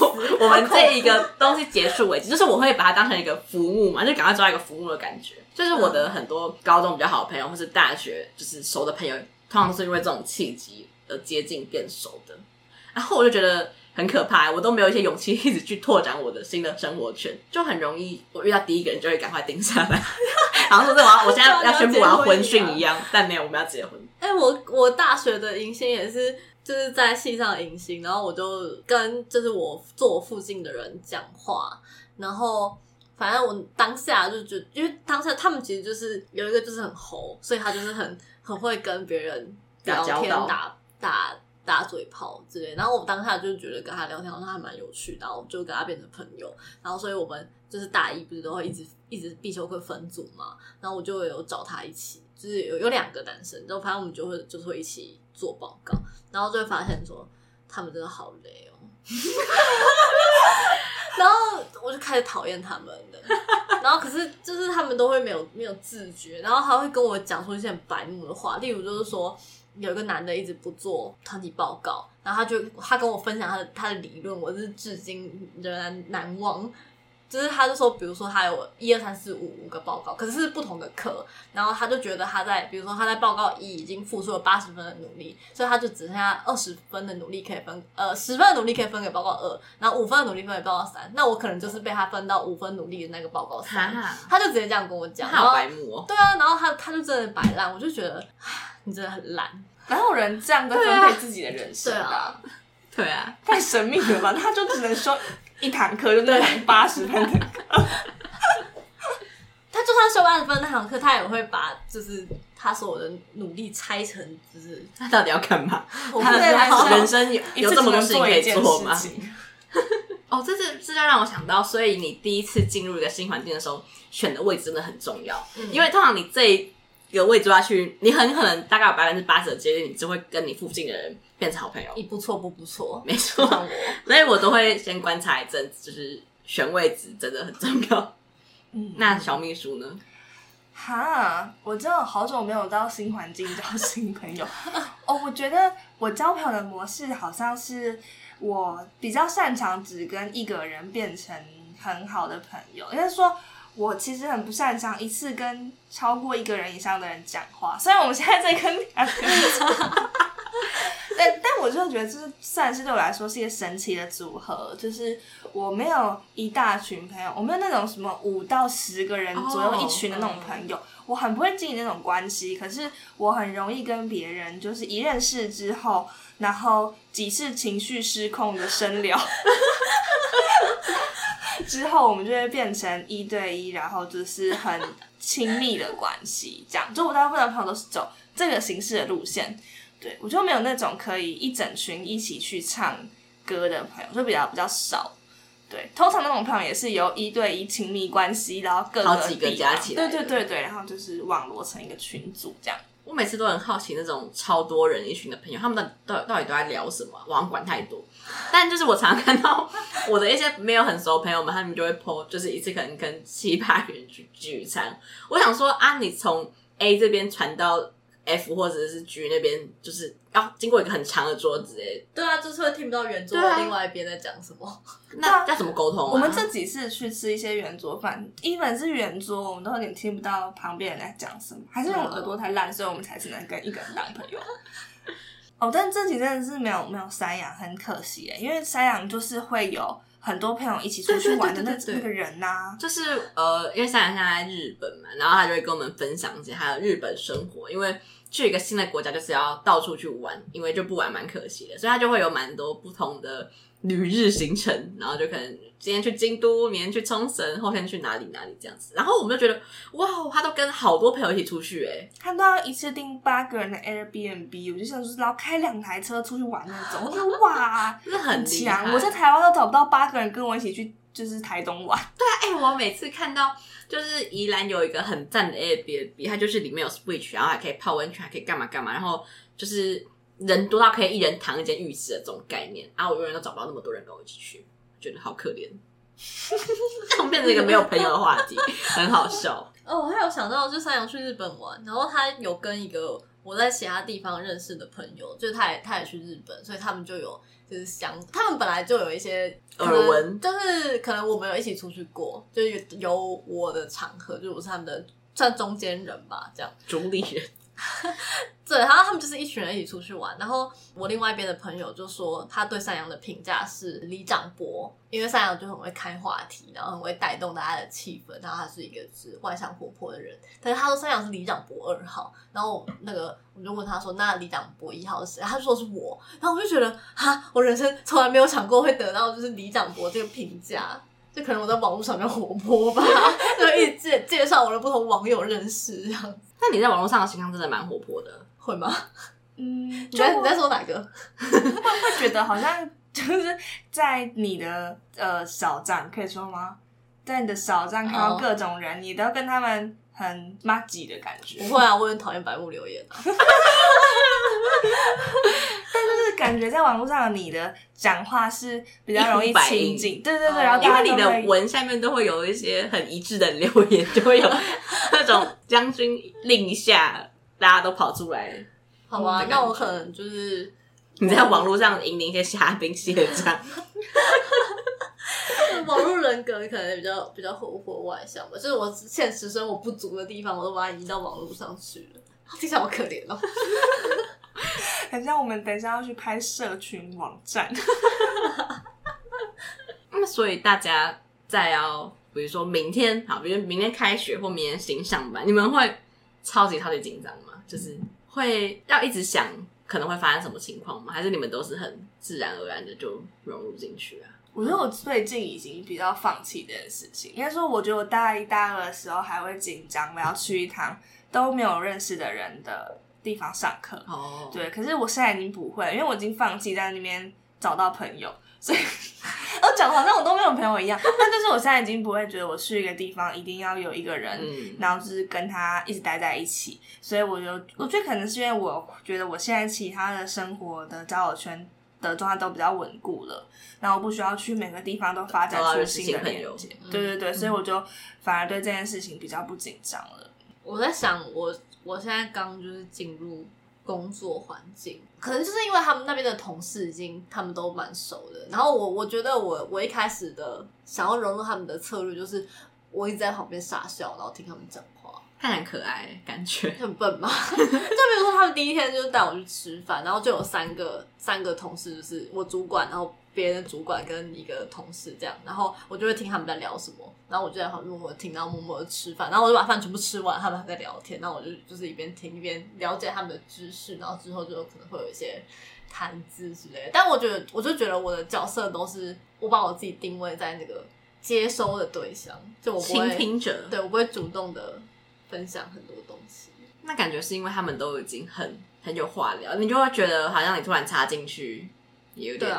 我 *laughs* 我们这一个东西结束为止。就是我会把它当成一个服务嘛，就赶快抓一个服务的感觉。就是我的很多高中比较好的朋友，或是大学就是熟的朋友，通常都是因为这种契机而接近变熟的。然后我就觉得。很可怕，我都没有一些勇气一直去拓展我的新的生活圈，就很容易我遇到第一个人就会赶快定下来，*laughs* 好像说这我要我现在要宣布我要婚讯一样，但没有我们要结婚。哎、欸，我我大学的迎新也是就是在系上迎新，然后我就跟就是我坐我附近的人讲话，然后反正我当下就觉得，因为当下他们其实就是有一个就是很猴，所以他就是很很会跟别人聊天打打。打嘴炮之类，然后我当下就觉得跟他聊天好像还蛮有趣的，然后就跟他变成朋友。然后所以我们就是大一不是都会一直一直必修课分组嘛，然后我就有找他一起，就是有有两个男生，然后反正我们就会就是会一起做报告，然后就会发现说他们真的好累哦，*laughs* 然后我就开始讨厌他们了，然后可是就是他们都会没有没有自觉，然后他会跟我讲出一些很白目的话，例如就是说。有一个男的一直不做团体报告，然后他就他跟我分享他的他的理论，我是至今仍然难忘。就是他就说，比如说他有一二三四五五个报告，可是是不同的课，然后他就觉得他在比如说他在报告一已经付出了八十分的努力，所以他就只剩下二十分的努力可以分，呃，十分的努力可以分给报告二，然后五分的努力分给报告三。那我可能就是被他分到五分努力的那个报告三，他就直接这样跟我讲，好白目哦。对啊，然后他他就真的摆烂，我就觉得你真的很烂。哪有人这样在分配自己的人生啊？对啊，太神秘了吧？他就只能修一堂课，就那八十分的课。*laughs* 他就算修八十分那堂课，他也会把就是他所有的努力拆成，就是他到底要干嘛？他的人生有有这么多事情可以做吗？*laughs* 哦，这是这就让我想到，所以你第一次进入一个新环境的时候，选的位置真的很重要，嗯、因为通常你这一。一个位置下去，你很可能大概有百分之八十的几率，你就会跟你附近的人变成好朋友。一不错，不不错，没错。所以我都会先观察一阵子，就是选位置真的很重要。嗯，那小秘书呢？哈，我真的好久没有到新环境交新朋友。*laughs* 哦，我觉得我交朋友的模式好像是我比较擅长只跟一个人变成很好的朋友，应该说。我其实很不擅长一次跟超过一个人以上的人讲话，虽然我们现在在跟两个人讲，*laughs* 但但我就觉得，这是算是对我来说是一个神奇的组合。就是我没有一大群朋友，我没有那种什么五到十个人左右一群的那种朋友，我很不会经营那种关系。可是我很容易跟别人，就是一认识之后，然后几次情绪失控的深聊。*laughs* *laughs* 之后我们就会变成一对一，然后就是很亲密的关系，这样。就我大部分的朋友都是走这个形式的路线，对，我就没有那种可以一整群一起去唱歌的朋友，就比较比较少。对，通常那种朋友也是由一对一亲密关系，然后各个好几个加起来，对对对对，然后就是网罗成一个群组这样。我每次都很好奇那种超多人一群的朋友，他们到到到底都在聊什么？我好像管太多。但就是我常常看到我的一些没有很熟的朋友们，他们就会 po，就是一次可能跟七八人去聚餐。我想说啊，你从 A 这边传到。F 或者是 G 那边，就是要经过一个很长的桌子诶。对啊，就是会听不到圆桌的另外一边在讲什么。*laughs* 那要怎么沟通啊？我们这几次去吃一些圆桌饭，一本是圆桌，我们都有点听不到旁边人在讲什么，还是我耳朵太烂，所以我们才只能跟一个人当朋友。哦，但这集真的是没有没有山羊，很可惜诶，因为山羊就是会有。很多朋友一起出去玩的那那个人呐、啊，就是呃，因为山羊现在在日本嘛，然后他就会跟我们分享一些他的日本生活。因为去一个新的国家就是要到处去玩，因为就不玩蛮可惜的，所以他就会有蛮多不同的。旅日行程，然后就可能今天去京都，明天去冲绳，后天去哪里哪里这样子。然后我们就觉得，哇，他都跟好多朋友一起出去诶，他都要一次订八个人的 Airbnb，我就想说，然后开两台车出去玩那种。我说哇，真的很强！我在台湾都找不到八个人跟我一起去，就是台东玩。*laughs* 对啊，哎、欸，我每次看到就是宜兰有一个很赞的 Airbnb，它就是里面有 Switch，然后还可以泡温泉，还可以干嘛干嘛，然后就是。人多到可以一人躺一间浴室的这种概念啊，我永远都找不到那么多人跟我一起去，觉得好可怜，*laughs* 变成一个没有朋友的话题，*laughs* 很好笑。哦，我还有想到，就三阳去日本玩，然后他有跟一个我在其他地方认识的朋友，就是他也他也去日本，所以他们就有就是想，他们本来就有一些耳闻，就是可能我们有一起出去过，就是有我的场合，就是我是他们的算中间人吧，这样中立人。*laughs* 对，然后他们就是一群人一起出去玩。然后我另外一边的朋友就说，他对山羊的评价是李长博，因为山羊就很会开话题，然后很会带动大家的气氛。然后他是一个是外向活泼的人，但是他说山羊是李长博二号。然后那个我就问他说，那李长博一号是谁？他说是我。然后我就觉得，哈，我人生从来没有想过会得到就是李长博这个评价。就可能我在网络上面活泼吧，就一直介介绍我的不同网友认识这样。那你在网络上的形象真的蛮活泼的，会吗？嗯，*laughs* 你在你在说哪个？会会觉得好像就是在你的呃小站可以说吗？在你的小站看到各种人，oh. 你都跟他们很垃圾的感觉。不会啊，我很讨厌白目留言啊。*laughs* 但就是感觉在网络上你的讲话是比较容易亲近，对对对，然后因为你的文下面都会有一些很一致的留言，就会有 *laughs* 那种将军令下，大家都跑出来。好吧，那我可能就是你在网络上引领一些虾兵蟹将，*laughs* *laughs* 网络人格可能比较比较活泼外向吧，就是我现实生活不足的地方，我都把它移到网络上去了。听起来好可怜哦。*laughs* 很像我们等一下要去拍社群网站，*laughs* 那所以大家再要，比如说明天好，比如明天开学或明天新上班，你们会超级超级紧张吗？就是会要一直想可能会发生什么情况吗？还是你们都是很自然而然的就融入进去啊？我觉得我最近已经比较放弃这件事情。应该说，我觉得我大一、大二的时候还会紧张，我要去一趟都没有认识的人的地方上课哦，oh. 对，可是我现在已经不会，因为我已经放弃在那边找到朋友，所以 *laughs* 我讲的好像我都没有朋友一样。但就是我现在已经不会觉得我去一个地方一定要有一个人，嗯、然后就是跟他一直待在一起。所以我就我觉得可能是因为我觉得我现在其他的生活的交友圈的状态都比较稳固了，然后不需要去每个地方都发展出新的朋友。对对对，所以我就反而对这件事情比较不紧张了。我在想我。我现在刚就是进入工作环境，可能就是因为他们那边的同事已经他们都蛮熟的。然后我我觉得我我一开始的想要融入他们的策略就是我一直在旁边傻笑，然后听他们讲话，看起来可爱，感觉很笨嘛。*laughs* 就比如说他们第一天就是带我去吃饭，然后就有三个三个同事，就是我主管，然后。别人的主管跟一个同事这样，然后我就会听他们在聊什么，然后我就在旁边默默听，然后默默的吃饭，然后我就把饭全部吃完，他们还在聊天，然后我就就是一边听一边了解他们的知识，然后之后就可能会有一些谈资之类的。但我觉得，我就觉得我的角色都是我把我自己定位在那个接收的对象，就我不会倾听者，对，我不会主动的分享很多东西。那感觉是因为他们都已经很很有话聊，你就会觉得好像你突然插进去也有点。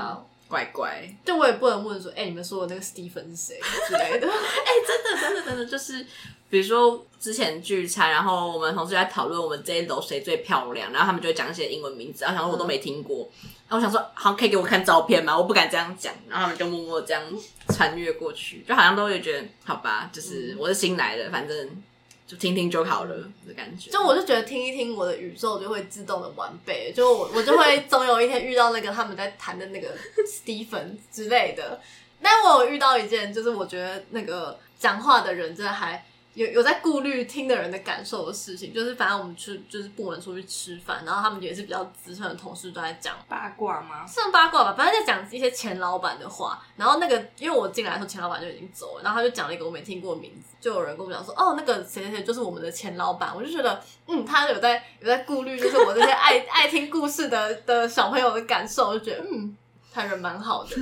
怪怪，就我也不能问说，哎、欸，你们说的那个 Stephen 是谁之类的？*laughs* 哎、欸，真的，真的，真的，就是比如说之前聚餐，然后我们同事在讨论我们这一楼谁最漂亮，然后他们就会讲一些英文名字，然后想说我都没听过，嗯、然后我想说，好，可以给我看照片吗？我不敢这样讲，然后他们就默默这样穿越过去，就好像都会觉得，好吧，就是我是新来的，反正。就听听就好了的感觉，就我就觉得听一听，我的宇宙就会自动的完备，就我我就会总有一天遇到那个他们在谈的那个 *laughs* Stephen 之类的。但我有遇到一件，就是我觉得那个讲话的人真的还。有有在顾虑听的人的感受的事情，就是反正我们去就是部门出去吃饭，然后他们也是比较资深的同事都在讲八卦吗？算八卦吧，反正在讲一些前老板的话。然后那个因为我进来的时候前老板就已经走了，然后他就讲了一个我没听过的名字，就有人跟我讲说哦，那个谁谁谁就是我们的前老板。我就觉得嗯，他有在有在顾虑，就是我这些爱 *laughs* 爱听故事的的小朋友的感受，我就觉得嗯，他人蛮好的。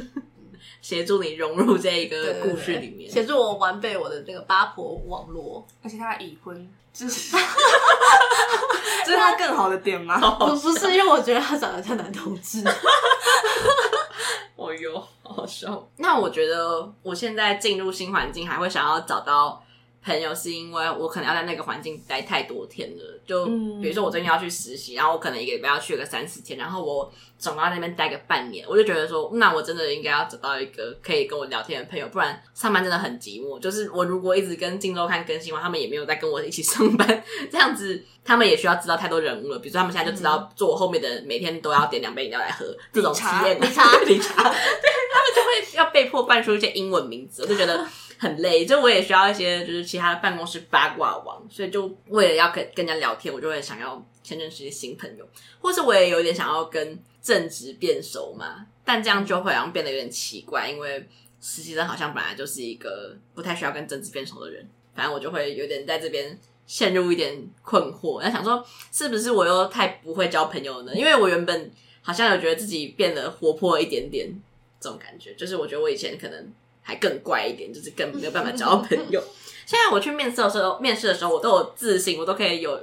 协助你融入这一个故事里面，协助我完备我的那个八婆网络，而且他已婚，这 *laughs* 是这是他更好的点吗？*laughs* 不不是，因为我觉得他长得像男同志。*laughs* 哦哟，好笑。那我觉得我现在进入新环境，还会想要找到朋友是因为我可能要在那个环境待太多天了，就比如说我最近要去实习，然后我可能一个礼拜要去个三四天，然后我总要在那边待个半年，我就觉得说，那我真的应该要找到一个可以跟我聊天的朋友，不然上班真的很寂寞。就是我如果一直跟镜周刊更新完，他们也没有在跟我一起上班，这样子他们也需要知道太多人物了。比如说他们现在就知道坐我后面的人每天都要点两杯饮料来喝，这种体验，理查，理查，对，他们就会要被迫扮出一些英文名字，我就觉得。很累，就我也需要一些，就是其他的办公室八卦王，所以就为了要跟跟人家聊天，我就会想要先认识一些新朋友，或是我也有点想要跟正职变熟嘛，但这样就会好像变得有点奇怪，因为实习生好像本来就是一个不太需要跟正职变熟的人，反正我就会有点在这边陷入一点困惑，那想说是不是我又太不会交朋友呢？因为我原本好像有觉得自己变得活泼一点点，这种感觉，就是我觉得我以前可能。还更怪一点，就是更没有办法交到朋友。*laughs* 现在我去面试的时候，面试的时候我都有自信，我都可以有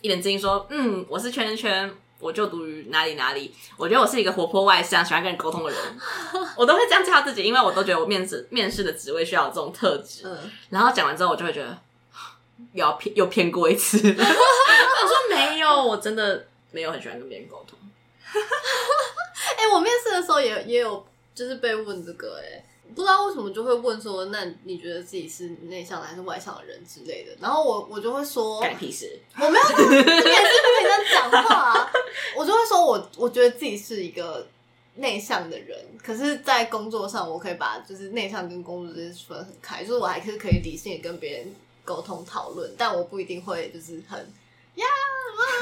一点自信说，嗯，我是圈圈圈，我就读于哪里哪里。我觉得我是一个活泼外向、喜欢跟人沟通的人，*laughs* 我都会这样介绍自己，因为我都觉得我面试面试的职位需要有这种特质。嗯，然后讲完之后，我就会觉得又要骗又骗过一次。*laughs* 我说没有，我真的没有很喜欢跟别人沟通。哎、欸，我面试的时候也也有就是被问这个、欸，哎。不知道为什么就会问说，那你觉得自己是内向的还是外向的人之类的？然后我我就会说，干屁事，我没有，你也是不停的讲话啊。我就会说我我觉得自己是一个内向的人，可是，在工作上我可以把就是内向跟工作之间分很开，就是我还是可以理性的跟别人沟通讨论，但我不一定会就是很呀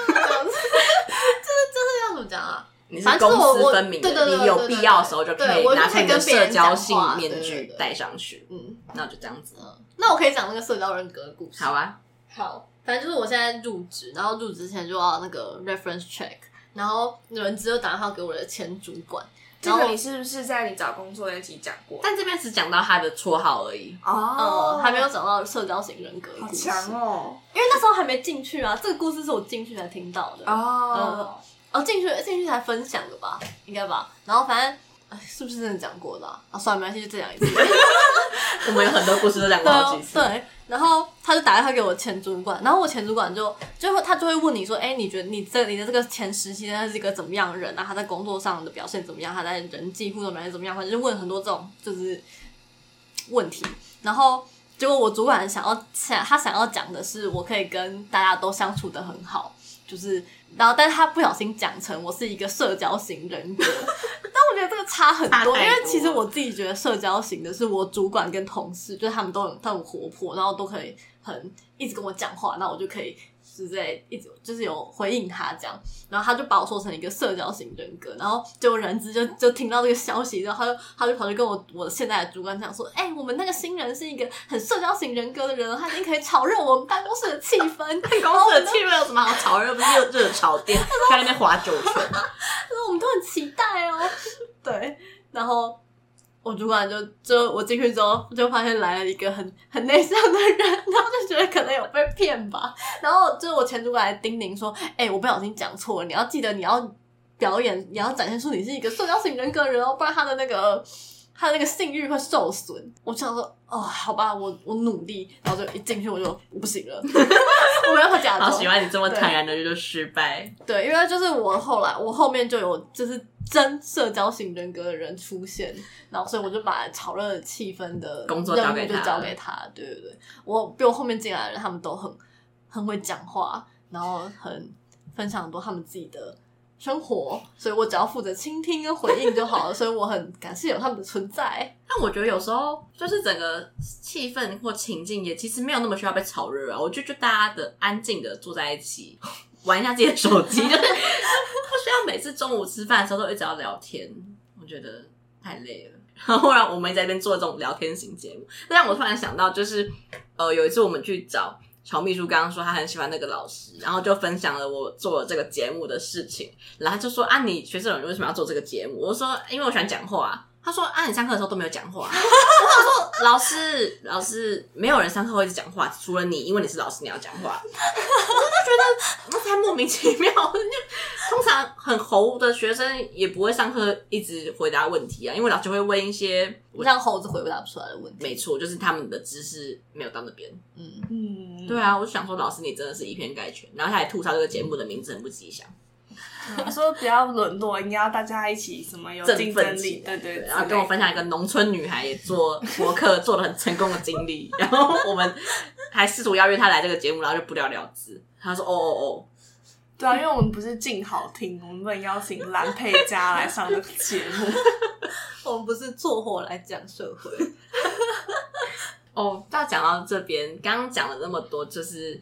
这样子，就是就是要怎么讲啊？你是公私分明的，你有必要的时候就可以拿出你的社交性面具戴上去。嗯，那我就这样子。那我可以讲那个社交人格的故事。好啊，好，反正就是我现在入职，然后入职前就要那个 reference check，然后人资就打电话给我的前主管。这个你是不是在你找工作那集讲过？但这边只讲到他的绰号而已。哦，还没有讲到社交型人格。好强哦！因为那时候还没进去啊，这个故事是我进去才听到的。哦。哦，进去进去才分享的吧，应该吧。然后反正，哎，是不是真的讲过的啊？啊算了，没关系，就这样一次。*laughs* 我们有很多故事都讲过好几次。对，然后他就打电话给我前主管，然后我前主管就就会他就会问你说，哎，你觉得你这你的这个前实习生是一个怎么样的人啊？他在工作上的表现怎么样？他在人际互动表现怎么样？反正就问很多这种就是问题。然后结果我主管想要想他想要讲的是，我可以跟大家都相处的很好，就是。然后，但是他不小心讲成我是一个社交型人格，但我觉得这个差很多，多因为其实我自己觉得社交型的是我主管跟同事，就是他们都很都很活泼，然后都可以很一直跟我讲话，那我就可以。是在一直就是有回应他这样，然后他就把我说成一个社交型人格，然后结果人资就就听到这个消息，然后他就他就跑去跟我我现在的主管讲说，哎、欸，我们那个新人是一个很社交型人格的人，他已经可以炒热我们办公室的气氛。*laughs* 办公室的气氛有什么好炒热？不是有热炒店在那边划酒圈？*laughs* 他说我们都很期待哦。对，然后。我主管就就我进去之后就发现来了一个很很内向的人，然后就觉得可能有被骗吧。*laughs* 然后就我前主管还叮咛说：“哎、我不小心讲错了，你要记得你要表演，你要展现出你是一个社交型人格的人哦，不然他的那个他的那个信誉会受损。”我想说：“哦，好吧，我我努力。”然后就一进去我就我不行了，*laughs* 我没有办法假装。好喜欢你这么坦然的就失败。对，因为就是我后来我后面就有就是。真社交型人格的人出现，然后所以我就把炒热气氛的工作交给，就交给他。对对对，我比我后面进来的人，他们都很很会讲话，然后很分享很多他们自己的生活，所以我只要负责倾听跟回应就好了。所以我很感谢有他们的存在。*laughs* 但我觉得有时候就是整个气氛或情境也其实没有那么需要被炒热啊。我觉得就大家的安静的坐在一起。玩一下自己的手机，就是不需要每次中午吃饭的时候都一直要聊天，我觉得太累了。然后，后来我们在这边做这种聊天型节目，让我突然想到，就是呃，有一次我们去找乔秘书，刚刚说他很喜欢那个老师，然后就分享了我做了这个节目的事情，然后就说啊，你学这种人为什么要做这个节目？我说因为我喜欢讲话。他说啊，你上课的时候都没有讲话。*laughs* 我说老师，老师，没有人上课会一直讲话，除了你，因为你是老师，你要讲话。*laughs* 我就觉得那太莫名其妙。通常很猴的学生也不会上课一直回答问题啊，因为老师会问一些不像猴子回答不出来的问题。没错，就是他们的知识没有到那边。嗯嗯，对啊，我就想说，老师你真的是以偏概全，然后他还吐槽这个节目的名字很不吉祥。他 *laughs* 说不要沦落，应该要大家一起什么有竞争力，对对，对。然后跟我分享一个农村女孩也做博客做的很成功的经历，然后我们还试图邀约她来这个节目，然后就不了了之。他说哦哦哦，对啊，因为我们不是静好听，我们不能邀请蓝佩佳来上这个节目，*laughs* 我们不是坐货来讲社会。*laughs* 哦，到讲到这边，刚刚讲了那么多，就是。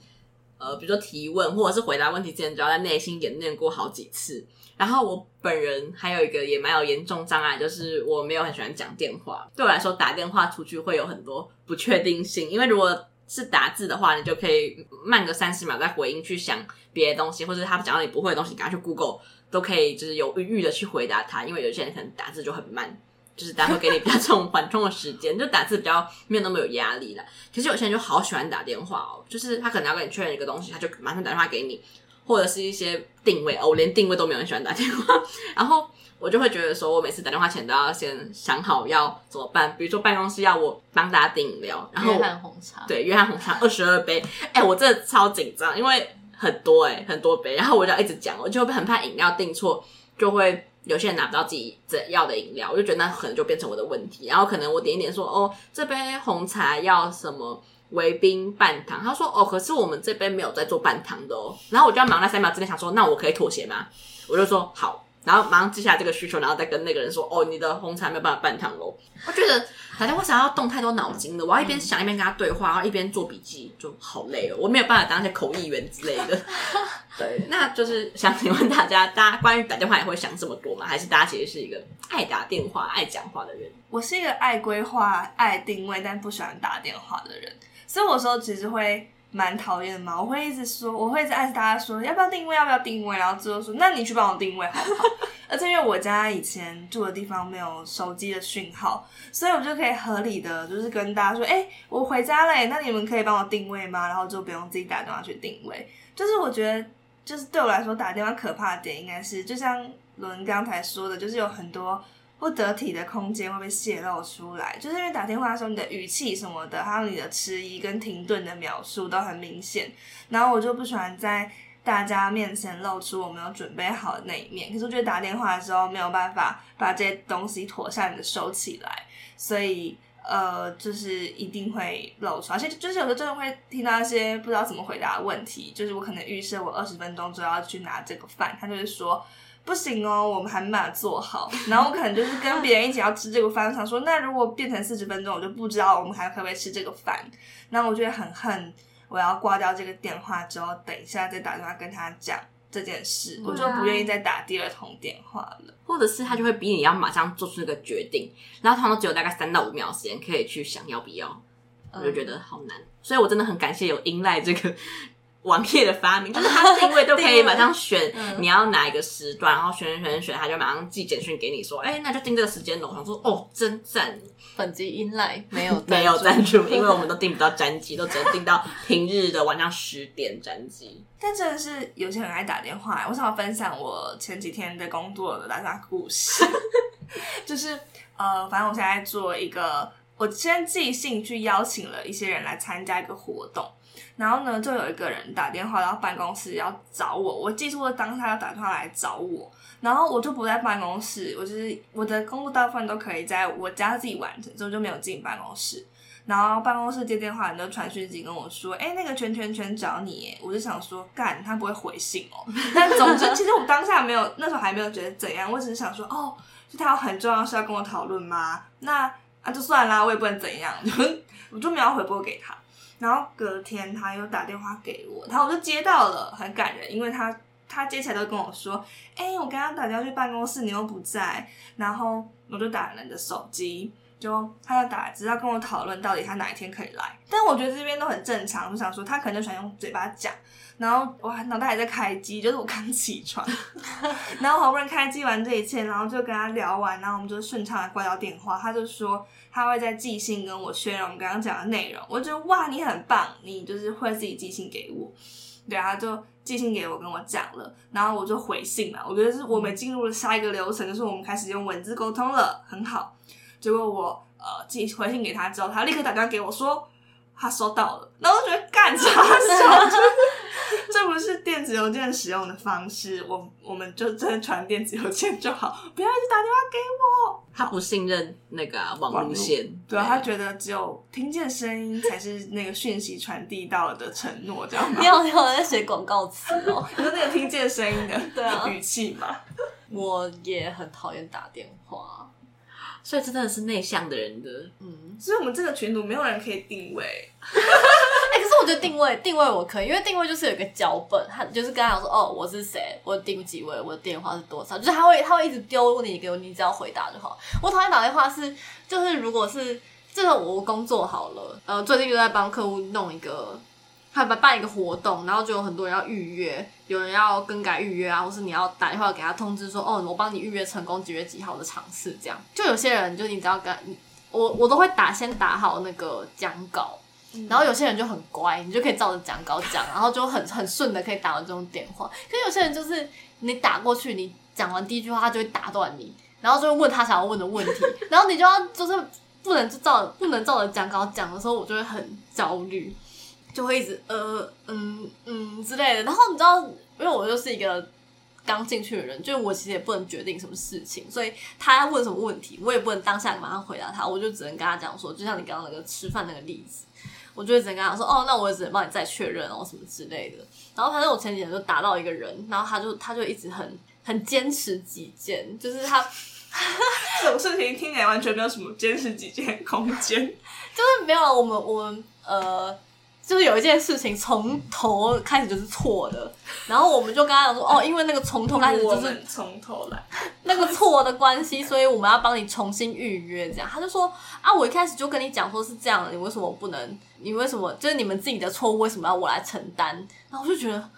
呃，比如说提问或者是回答问题之前，就要在内心演练过好几次。然后我本人还有一个也蛮有严重障碍，就是我没有很喜欢讲电话。对我来说，打电话出去会有很多不确定性，因为如果是打字的话，你就可以慢个三十秒再回应，去想别的东西，或者他讲到你不会的东西，赶快去 Google 都可以，就是有余裕的去回答他。因为有些人可能打字就很慢。就是大家会给你比较这种缓冲的时间，就打字比较没有那么有压力啦。其实有些人就好喜欢打电话哦，就是他可能要跟你确认一个东西，他就马上打电话给你，或者是一些定位哦，我连定位都没有人喜欢打电话。然后我就会觉得说，我每次打电话前都要先想好要怎么办。比如说办公室要我帮大家订饮料，然后约翰红茶，对，约翰红茶二十二杯。哎、欸，我真的超紧张，因为很多哎、欸，很多杯，然后我就要一直讲，我就会很怕饮料订错，就会。有些人拿不到自己要的饮料，我就觉得那可能就变成我的问题。然后可能我点一点说，哦，这杯红茶要什么微冰半糖？他说，哦，可是我们这边没有在做半糖的哦。然后我就要忙那三秒之内想说，那我可以妥协吗？我就说好。然后马上记下这个需求，然后再跟那个人说：“哦，你的红茶没有办法半糖喽。”我觉得打电话想要动太多脑筋了，我要一边想一边跟他对话，然后一边做笔记，就好累哦。我没有办法当一些口译员之类的。*laughs* 对，那就是想请问大家，大家关于打电话也会想这么多吗？还是大家其实是一个爱打电话、爱讲话的人？我是一个爱规划、爱定位，但不喜欢打电话的人，所以我说其实会。蛮讨厌的嘛，我会一直说，我会一直暗示大家说要不要定位，要不要定位，然后最后说那你去帮我定位好不好？而且因为我家以前住的地方没有手机的讯号，所以我就可以合理的就是跟大家说，哎、我回家了，那你们可以帮我定位吗？然后就不用自己打电话去定位。就是我觉得，就是对我来说打电话可怕的点应该是，就像伦刚才说的，就是有很多。不得体的空间会被泄露出来，就是因为打电话的时候，你的语气什么的，还有你的迟疑跟停顿的描述都很明显。然后我就不喜欢在大家面前露出我没有准备好的那一面。可是我觉得打电话的时候没有办法把这些东西妥善的收起来，所以呃，就是一定会露出。而且就是有时候真的会听到一些不知道怎么回答的问题，就是我可能预设我二十分钟之后要去拿这个饭，他就是说。不行哦，我们还没办法做好。*laughs* 然后我可能就是跟别人一起要吃这个饭，我想说，那如果变成四十分钟，我就不知道我们还可不可以吃这个饭。那我就会很恨，我要挂掉这个电话之后，等一下再打电话跟他讲这件事，我就不愿意再打第二通电话了。或者是他就会逼你要马上做出那个决定，然后他们只有大概三到五秒时间可以去想要不要，我就觉得好难。所以我真的很感谢有 inline 这个。网页的发明，就是它定位都可以马上选 *laughs* 你要哪一个时段，然后选选选选，它就马上寄简讯给你说，哎、欸，那就定这个时间喽。我想说，哦，真赞！本集 inline 没有没有赞助，因为我们都订不到专机，都只能订到平日的晚上十点专机。但真的是有些人爱打电话，我想要分享我前几天的工作的大家故事，*laughs* 就是呃，反正我现在做一个，我先寄信去邀请了一些人来参加一个活动。然后呢，就有一个人打电话到办公室要找我，我记住了当下要打电话来找我，然后我就不在办公室，我就是我的工作大部分都可以在我家自己完成，所以就没有进办公室。然后办公室接电话，人都传讯息跟我说：“哎，那个圈圈圈找你。”我就想说，干，他不会回信哦。*laughs* 但总之，其实我当下没有，那时候还没有觉得怎样，我只是想说，哦，是他有很重要的事要跟我讨论吗？那啊，就算啦，我也不能怎样，*laughs* 我就没有回拨给他。然后隔天他又打电话给我，然后我就接到了，很感人，因为他他接起来都跟我说：“哎，我刚刚打电话去办公室，你又不在。”然后我就打了你的手机，就他就打来，只是要跟我讨论到底他哪一天可以来。但我觉得这边都很正常，我想说他可能就喜欢用嘴巴讲。然后我脑袋还在开机，就是我刚起床，*laughs* 然后好不容易开机完这一切，然后就跟他聊完，然后我们就顺畅的挂掉电话。他就说他会在寄信跟我确认我们刚刚讲的内容。我觉得哇，你很棒，你就是会自己寄信给我。对啊，他就寄信给我跟我讲了，然后我就回信嘛。我觉得是我们进入了下一个流程，就是我们开始用文字沟通了，很好。结果我呃寄回信给他之后，他立刻打电话给我说他收到了，然后我就觉得干啥？*laughs* *laughs* 这不是电子邮件使用的方式，我我们就真的传电子邮件就好，*laughs* 不要一直打电话给我。他不信任那个、啊、网路线，对啊，他觉得只有听见声音才是那个讯息传递到了的承诺，这样吗？你好，你好，在写广告词哦，*laughs* 你说那个听见声音的对啊语气嘛。我也很讨厌打电话，所以真的是内向的人的，嗯，所以我们这个群组没有人可以定位。*laughs* 哎可是我觉得定位定位我可以，因为定位就是有一个脚本，他就是跟他讲说，哦，我是谁，我定几位，我的电话是多少，就是他会他会一直丢问题给我，你只要回答就好。我讨厌打电话是，就是如果是这个我工作好了，呃，最近就在帮客户弄一个，他办办一个活动，然后就有很多人要预约，有人要更改预约啊，或是你要打电话给他通知说，哦，我帮你预约成功几月几号的场次，这样。就有些人就你只要跟，我我都会打先打好那个讲稿。然后有些人就很乖，你就可以照着讲稿讲，然后就很很顺的可以打完这种电话。可是有些人就是你打过去，你讲完第一句话，他就会打断你，然后就会问他想要问的问题，然后你就要就是不能就照不能照着讲稿讲的时候，我就会很焦虑，就会一直呃嗯嗯之类的。然后你知道，因为我就是一个刚进去的人，就是我其实也不能决定什么事情，所以他要问什么问题，我也不能当下马上回答他，我就只能跟他讲说，就像你刚刚那个吃饭那个例子。我就会只能跟他说，哦，那我也只能帮你再确认哦，什么之类的。然后反正我前几天就打到一个人，然后他就他就一直很很坚持己见，就是他 *laughs* *laughs* 这种事情听起来完全没有什么坚持己见空间，就是没有我们我们呃。就是有一件事情从头开始就是错的，然后我们就跟他讲说，哦，*laughs* 因为那个从头开始就是从头来那个错的关系，所以我们要帮你重新预约。这样，他就说啊，我一开始就跟你讲说是这样的，你为什么不能？你为什么就是你们自己的错误，为什么要我来承担？然后我就觉得，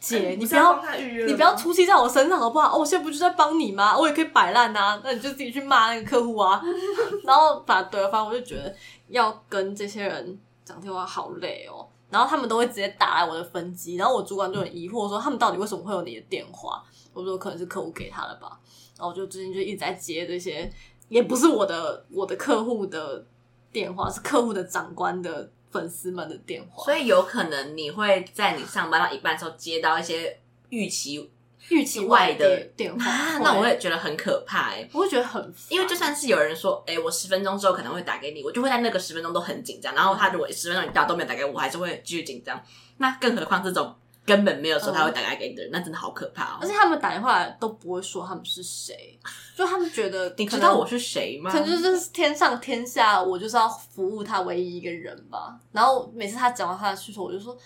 姐，你不要你不要出气在我身上好不好？哦，我现在不就在帮你吗？我也可以摆烂啊，那你就自己去骂那个客户啊。*laughs* 然后把对方，我就觉得要跟这些人。讲电话好累哦，然后他们都会直接打来我的分机，然后我主管就很疑惑说，他们到底为什么会有你的电话？我说可能是客户给他的吧，然后就最近就一直在接这些，也不是我的我的客户的电话，是客户的长官的粉丝们的电话，所以有可能你会在你上班到一半的时候接到一些预期。预期外的电话，啊，那我会觉得很可怕哎，欸，我会觉得很，因为就算是有人说，哎，欸，我十分钟之后可能会打给你，我就会在那个十分钟都很紧张。然后他如果十分钟你到都没有打给我，我还是会继续紧张。那更何况这种根本没有说他会打给你的人，嗯，那真的好可怕哦。而且他们打电话都不会说他们是谁，就他们觉得 *laughs* 你知道我是谁吗？可能就是天上天下，我就是要服务他唯一一个人吧。然后每次他讲完他的需求，我就说。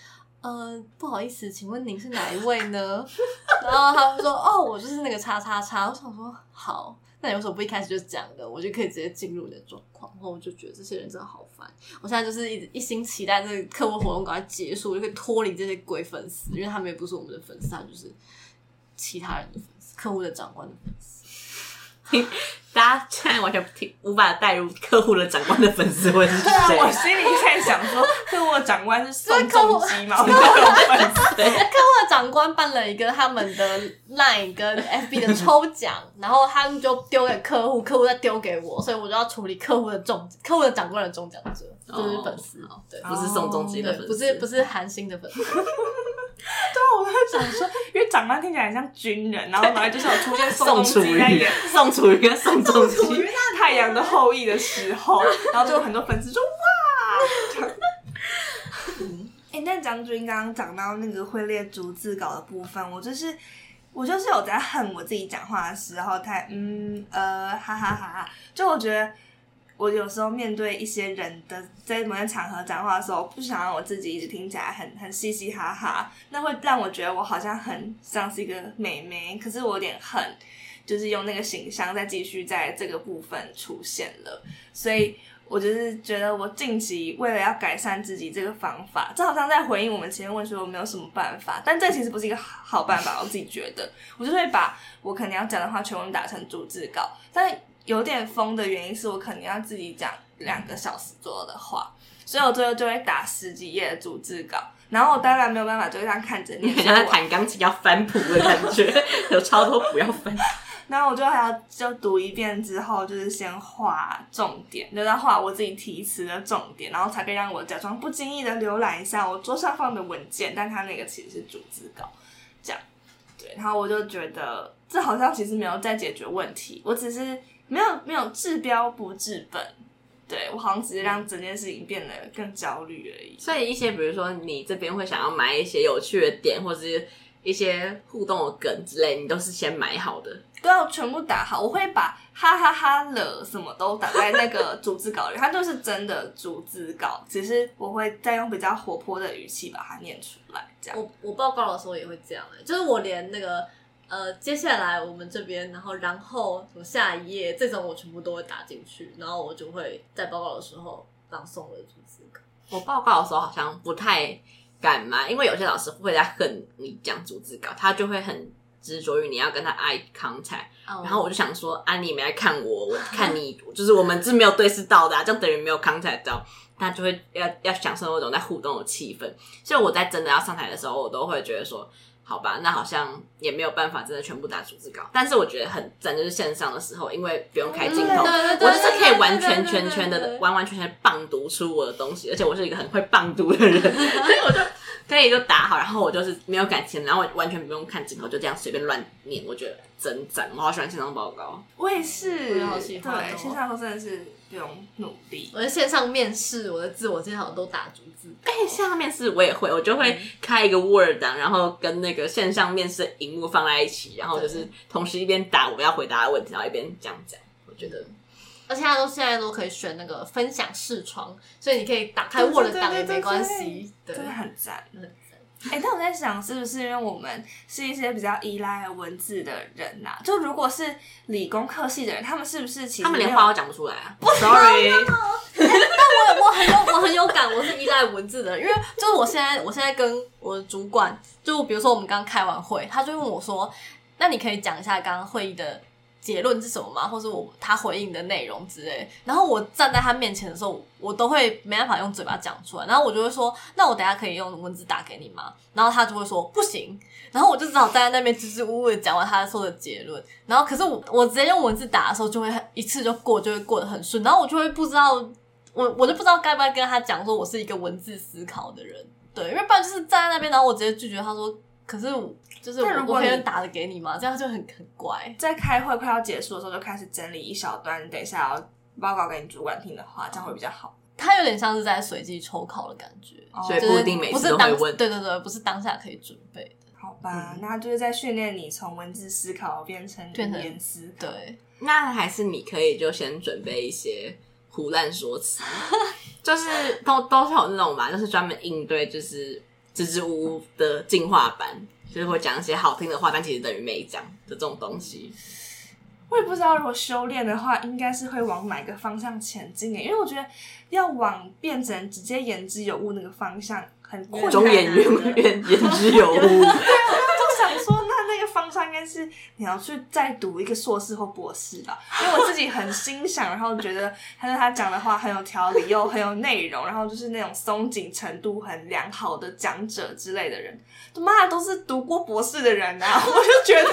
呃，不好意思，请问您是哪一位呢？然后他们说，哦，我就是那个叉叉叉。我想说，好，那你为什么不一开始就讲的？我就可以直接进入你的状况。然后我就觉得这些人真的好烦。我现在就是一一心期待这个客户活动赶快结束，我就可以脱离这些鬼粉丝，因为他们也不是我们的粉丝，他就是其他人的粉丝，客户的长官的粉丝。*laughs* 大家现在完全听无法带入客户的长官的粉丝会是谁？我心里在想说，*laughs* 客户的长官是宋仲基吗？客户的长官办了一个他们的 Line 跟 FB 的 *laughs* 抽奖，然后他们就丢给客户，客户再丢给我，所以我就要处理客户的中客户的长官的中奖者，就是粉丝，对，不是宋仲基的粉丝，不是不是韩星的粉丝。对啊，我在想说，因为长官听起来很像军人，然后本来就是有出现 *laughs* 宋仲基那个宋楚瑜跟宋仲基，太阳的后裔的时候，然后就有很多粉丝说哇。嗯，哎、欸，那将军刚刚讲到那个会列逐字稿的部分，我就是我就是有在恨我自己讲话的时候太嗯呃哈哈哈哈，就我觉得。我有时候面对一些人的在某些场合讲话的时候，不想让我自己一直听起来很很嘻嘻哈哈，那会让我觉得我好像很像是一个美眉，可是我有点恨，就是用那个形象再继续在这个部分出现了，所以。我就是觉得，我近期为了要改善自己这个方法，这好像在回应我们前面问说我没有什么办法，但这其实不是一个好办法。我自己觉得，我就会把我可能要讲的话全部打成逐字稿，但有点疯的原因是我可能要自己讲两个小时左右的话，所以我最后就会打十几页的逐字稿，然后我当然没有办法就这样看着念，像在 *laughs* 弹钢琴要翻谱的感觉，有超多谱要翻。*laughs* 然后我就还要就读一遍之后，就是先画重点，就在画我自己提词的重点，然后才可以让我假装不经意的浏览一下我桌上放的文件，但它那个其实是逐字稿，这样，对。然后我就觉得这好像其实没有在解决问题，我只是没有没有治标不治本，对，我好像只是让整件事情变得更焦虑而已。所以一些比如说你这边会想要买一些有趣的点，或者是一些互动的梗之类，你都是先买好的。都要全部打好，我会把哈哈哈了什么都打在那个逐字稿里，它就是真的逐字稿，只是我会再用比较活泼的语气把它念出来。这样，我我报告的时候也会这样、欸，就是我连那个呃接下来我们这边，然后然后什么下一页这种我全部都会打进去，然后我就会在报告的时候朗诵我的逐字稿。我报告的时候好像不太敢嘛，因为有些老师会在恨你讲逐字稿，他就会很。执着于你要跟他 eye contact，、oh. 然后我就想说，啊，你没来看我，我看你，*laughs* 就是我们是没有对视到的、啊，就等于没有 contact 到，他就会要要享受那种在互动的气氛。所以我在真的要上台的时候，我都会觉得说，好吧，那好像也没有办法真的全部打逐字稿。但是我觉得很赞，就是线上的时候，因为不用开镜头，我就是可以完全全全的完完全全棒读出我的东西，而且我是一个很会棒读的人，*laughs* 所以我就。可以就打好，然后我就是没有感情，然后我完全不用看镜头，就这样随便乱念。我觉得真赞，我好喜欢线上报告。我也是，我也好喜欢。对，线上报告真的是不用努力。我在线上面试，我的自我介绍都打逐字。哎，线上面试我也会，我就会开一个 Word 档，然后跟那个线上面试的荧幕放在一起，然后就是同时一边打我要回答的问题，然后一边这样讲。我觉得。而且他都现在都可以选那个分享视窗，所以你可以打开 Word 档也没关系，对，真的很赞，很赞。哎、欸，但我在想，是不是因为我们是一些比较依赖文字的人呐、啊？就如果是理工科系的人，他们是不是其实他们连话都讲不出来啊？不，sorry。欸、*laughs* 但我我很有我很有感，我是依赖文字的人，因为就是我现在我现在跟我的主管，就比如说我们刚开完会，他就问我说：“那你可以讲一下刚刚会议的。”结论是什么吗？或是我他回应的内容之类。然后我站在他面前的时候，我都会没办法用嘴巴讲出来。然后我就会说：“那我等下可以用文字打给你吗？”然后他就会说：“不行。”然后我就只好站在那边支支吾吾的讲完他说的结论。然后可是我我直接用文字打的时候，就会一次就过，就会过得很顺。然后我就会不知道，我我就不知道该不该跟他讲说我是一个文字思考的人。对，因为不然就是站在那边，然后我直接拒绝他说：“可是。”就是如果别人打的给你嘛，这样就很很怪。在开会快要结束的时候，就开始整理一小段，等一下要报告给你主管听的话，这样会比较好。他有点像是在随机抽考的感觉，所以不一定每次都会问。对对对，不是当下可以准备的。好吧，嗯、那就是在训练你从文字思考变成语言思考。对，那还是你可以就先准备一些胡乱说辞，*laughs* 就是都都是有那种吧，就是专门应对就是支支吾吾的进化版。就是会讲一些好听的话，但其实等于没讲的这种东西。我也不知道，如果修炼的话，应该是会往哪个方向前进？因为我觉得要往变成直接言之有物那个方向很困难。中言逆耳，言之有物。对啊，就想说。方向应该是你要去再读一个硕士或博士吧，*laughs* 因为我自己很欣赏，然后觉得他说他讲的话很有条理又很有内容，然后就是那种松紧程度很良好的讲者之类的人，他妈的都是读过博士的人啊，*laughs* 我就觉得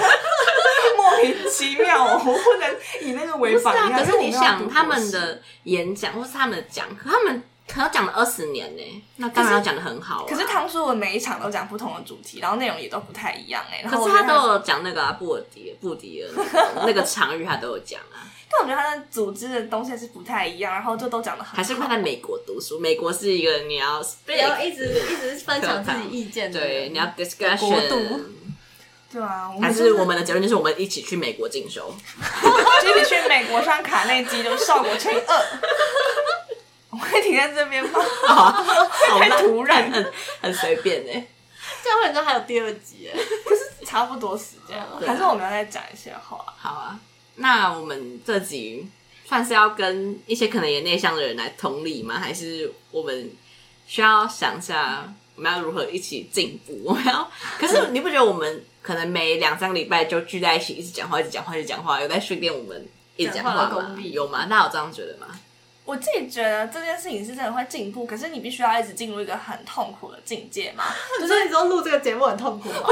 莫名其妙，我不能以那个为榜样。可是你想他们的演讲或是他们的讲课，他们。可要讲了二十年呢，那当然要讲的很好，啊。可是汤叔我每一场都讲不同的主题，然后内容也都不太一样哎。可是他都有讲那个、啊、布尔迪布迪尔那个场域，他都有讲啊。但我觉得他的组织的东西是不太一样，然后就都讲的很好。还是他在美国读书，美国是一个你要不要一直一直分享自己意见的，对，你要 discussion 度。对啊，还是我们的结论就是我们一起去美国进修，*laughs* 一起去美国上卡内基，就效果乘以二。停在这边吗？太突然，*laughs* 很很随便哎。这样会，你知道还有第二集哎。可是差不多时间了，啊、还是我们要再讲一些话？好啊，那我们这集算是要跟一些可能也内向的人来同理吗？还是我们需要想一下我们要如何一起进步？*laughs* 我们要，可是你不觉得我们可能每两三个礼拜就聚在一起，一直讲话，一直讲话，一直讲话，有在训练我们一直讲话吗？有吗？大家有这样觉得吗？我自己觉得这件事情是真的会进步，可是你必须要一直进入一个很痛苦的境界嘛。*laughs* 就是你说录这个节目很痛苦吗？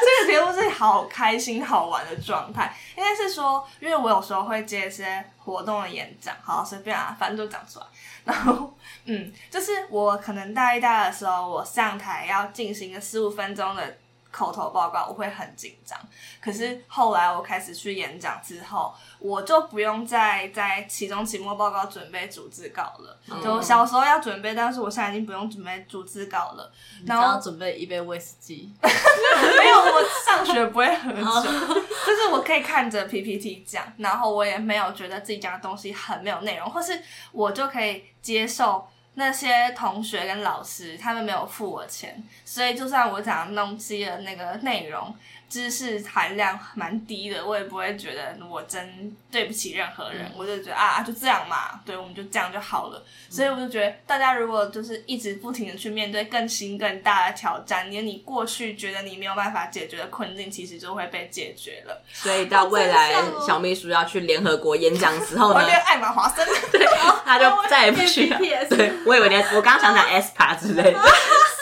这个节目是好开心好玩的状态，应该是说，因为我有时候会接一些活动的演讲，好随便啊，反正就讲出来。然后，嗯，就是我可能大一、大二的时候，我上台要进行一个十五分钟的。口头报告我会很紧张，可是后来我开始去演讲之后，我就不用再在期中、期末报告准备逐字稿了。嗯、就小时候要准备，但是我现在已经不用准备逐字稿了。然后准备一杯威士忌，*laughs* 没有，我上学不会喝酒，*laughs* 就是我可以看着 PPT 讲，然后我也没有觉得自己讲的东西很没有内容，或是我就可以接受。那些同学跟老师，他们没有付我钱，所以就算我讲的东西的那个内容，知识含量蛮低的，我也不会觉得我真对不起任何人，嗯、我就觉得啊，就这样嘛，对，我们就这样就好了。嗯、所以我就觉得，大家如果就是一直不停的去面对更新更大的挑战，连你过去觉得你没有办法解决的困境，其实就会被解决了。所以到未来小秘书要去联合国演讲的时候呢，我变艾玛华森，对，他就 *laughs* 再也不去了。对，我以为你，我刚刚想讲 ESPA 之类的 *laughs*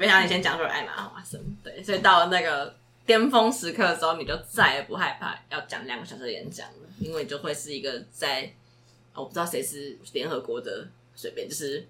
没想到你先讲出来艾玛华森。对，所以到了那个巅峰时刻的时候，你就再也不害怕要讲两个小时的演讲了，因为你就会是一个在我不知道谁是联合国的，随便就是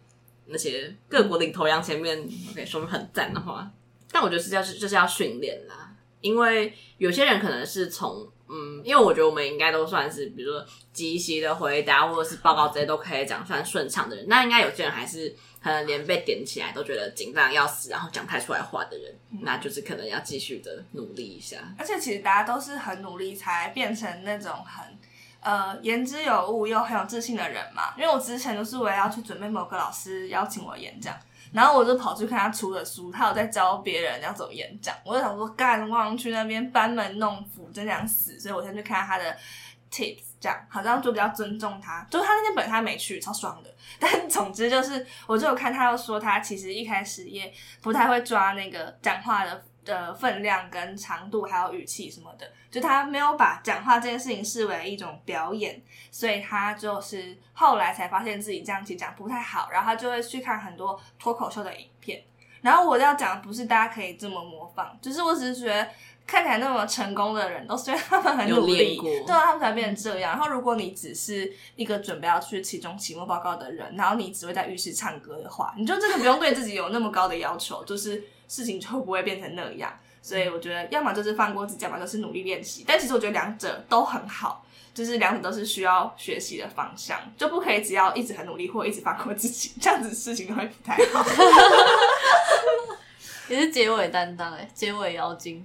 那些各国领头羊前面，OK 说很赞的话。但我觉得是要是就是要训练啦，因为有些人可能是从嗯，因为我觉得我们应该都算是，比如说即席的回答或者是报告这些都可以讲算顺畅的人，那应该有些人还是。可能连被点起来都觉得紧张要死，然后讲不太出来话的人，嗯、那就是可能要继续的努力一下。而且其实大家都是很努力才变成那种很呃言之有物又很有自信的人嘛。因为我之前都是为了要去准备某个老师邀请我演讲，然后我就跑去看他出的书，他有在教别人要怎么演讲，我就想说干，我去那边班门弄斧，真想死，所以我先去看他的。tips 这样好像就比较尊重他，就是他那天本来他没去，超爽的。但 *laughs* 总之就是，我就有看他又说他其实一开始也不太会抓那个讲话的的分量跟长度，还有语气什么的，就他没有把讲话这件事情视为一种表演，所以他就是后来才发现自己这样其实讲不太好，然后他就会去看很多脱口秀的影片。然后我要讲的不是大家可以这么模仿，就是我只是觉得。看起来那么成功的人，都是因 *laughs* 为他们很努力，对啊，他们才变成这样。然后，如果你只是一个准备要去期中、期末报告的人，然后你只会在浴室唱歌的话，你就真的不用对自己有那么高的要求，就是事情就不会变成那样。所以，我觉得要么就是放过自己，要么就是努力练习。但其实我觉得两者都很好，就是两者都是需要学习的方向，就不可以只要一直很努力或一直放过自己，这样子事情都会不太好。*laughs* 也是结尾担当哎，结尾妖精。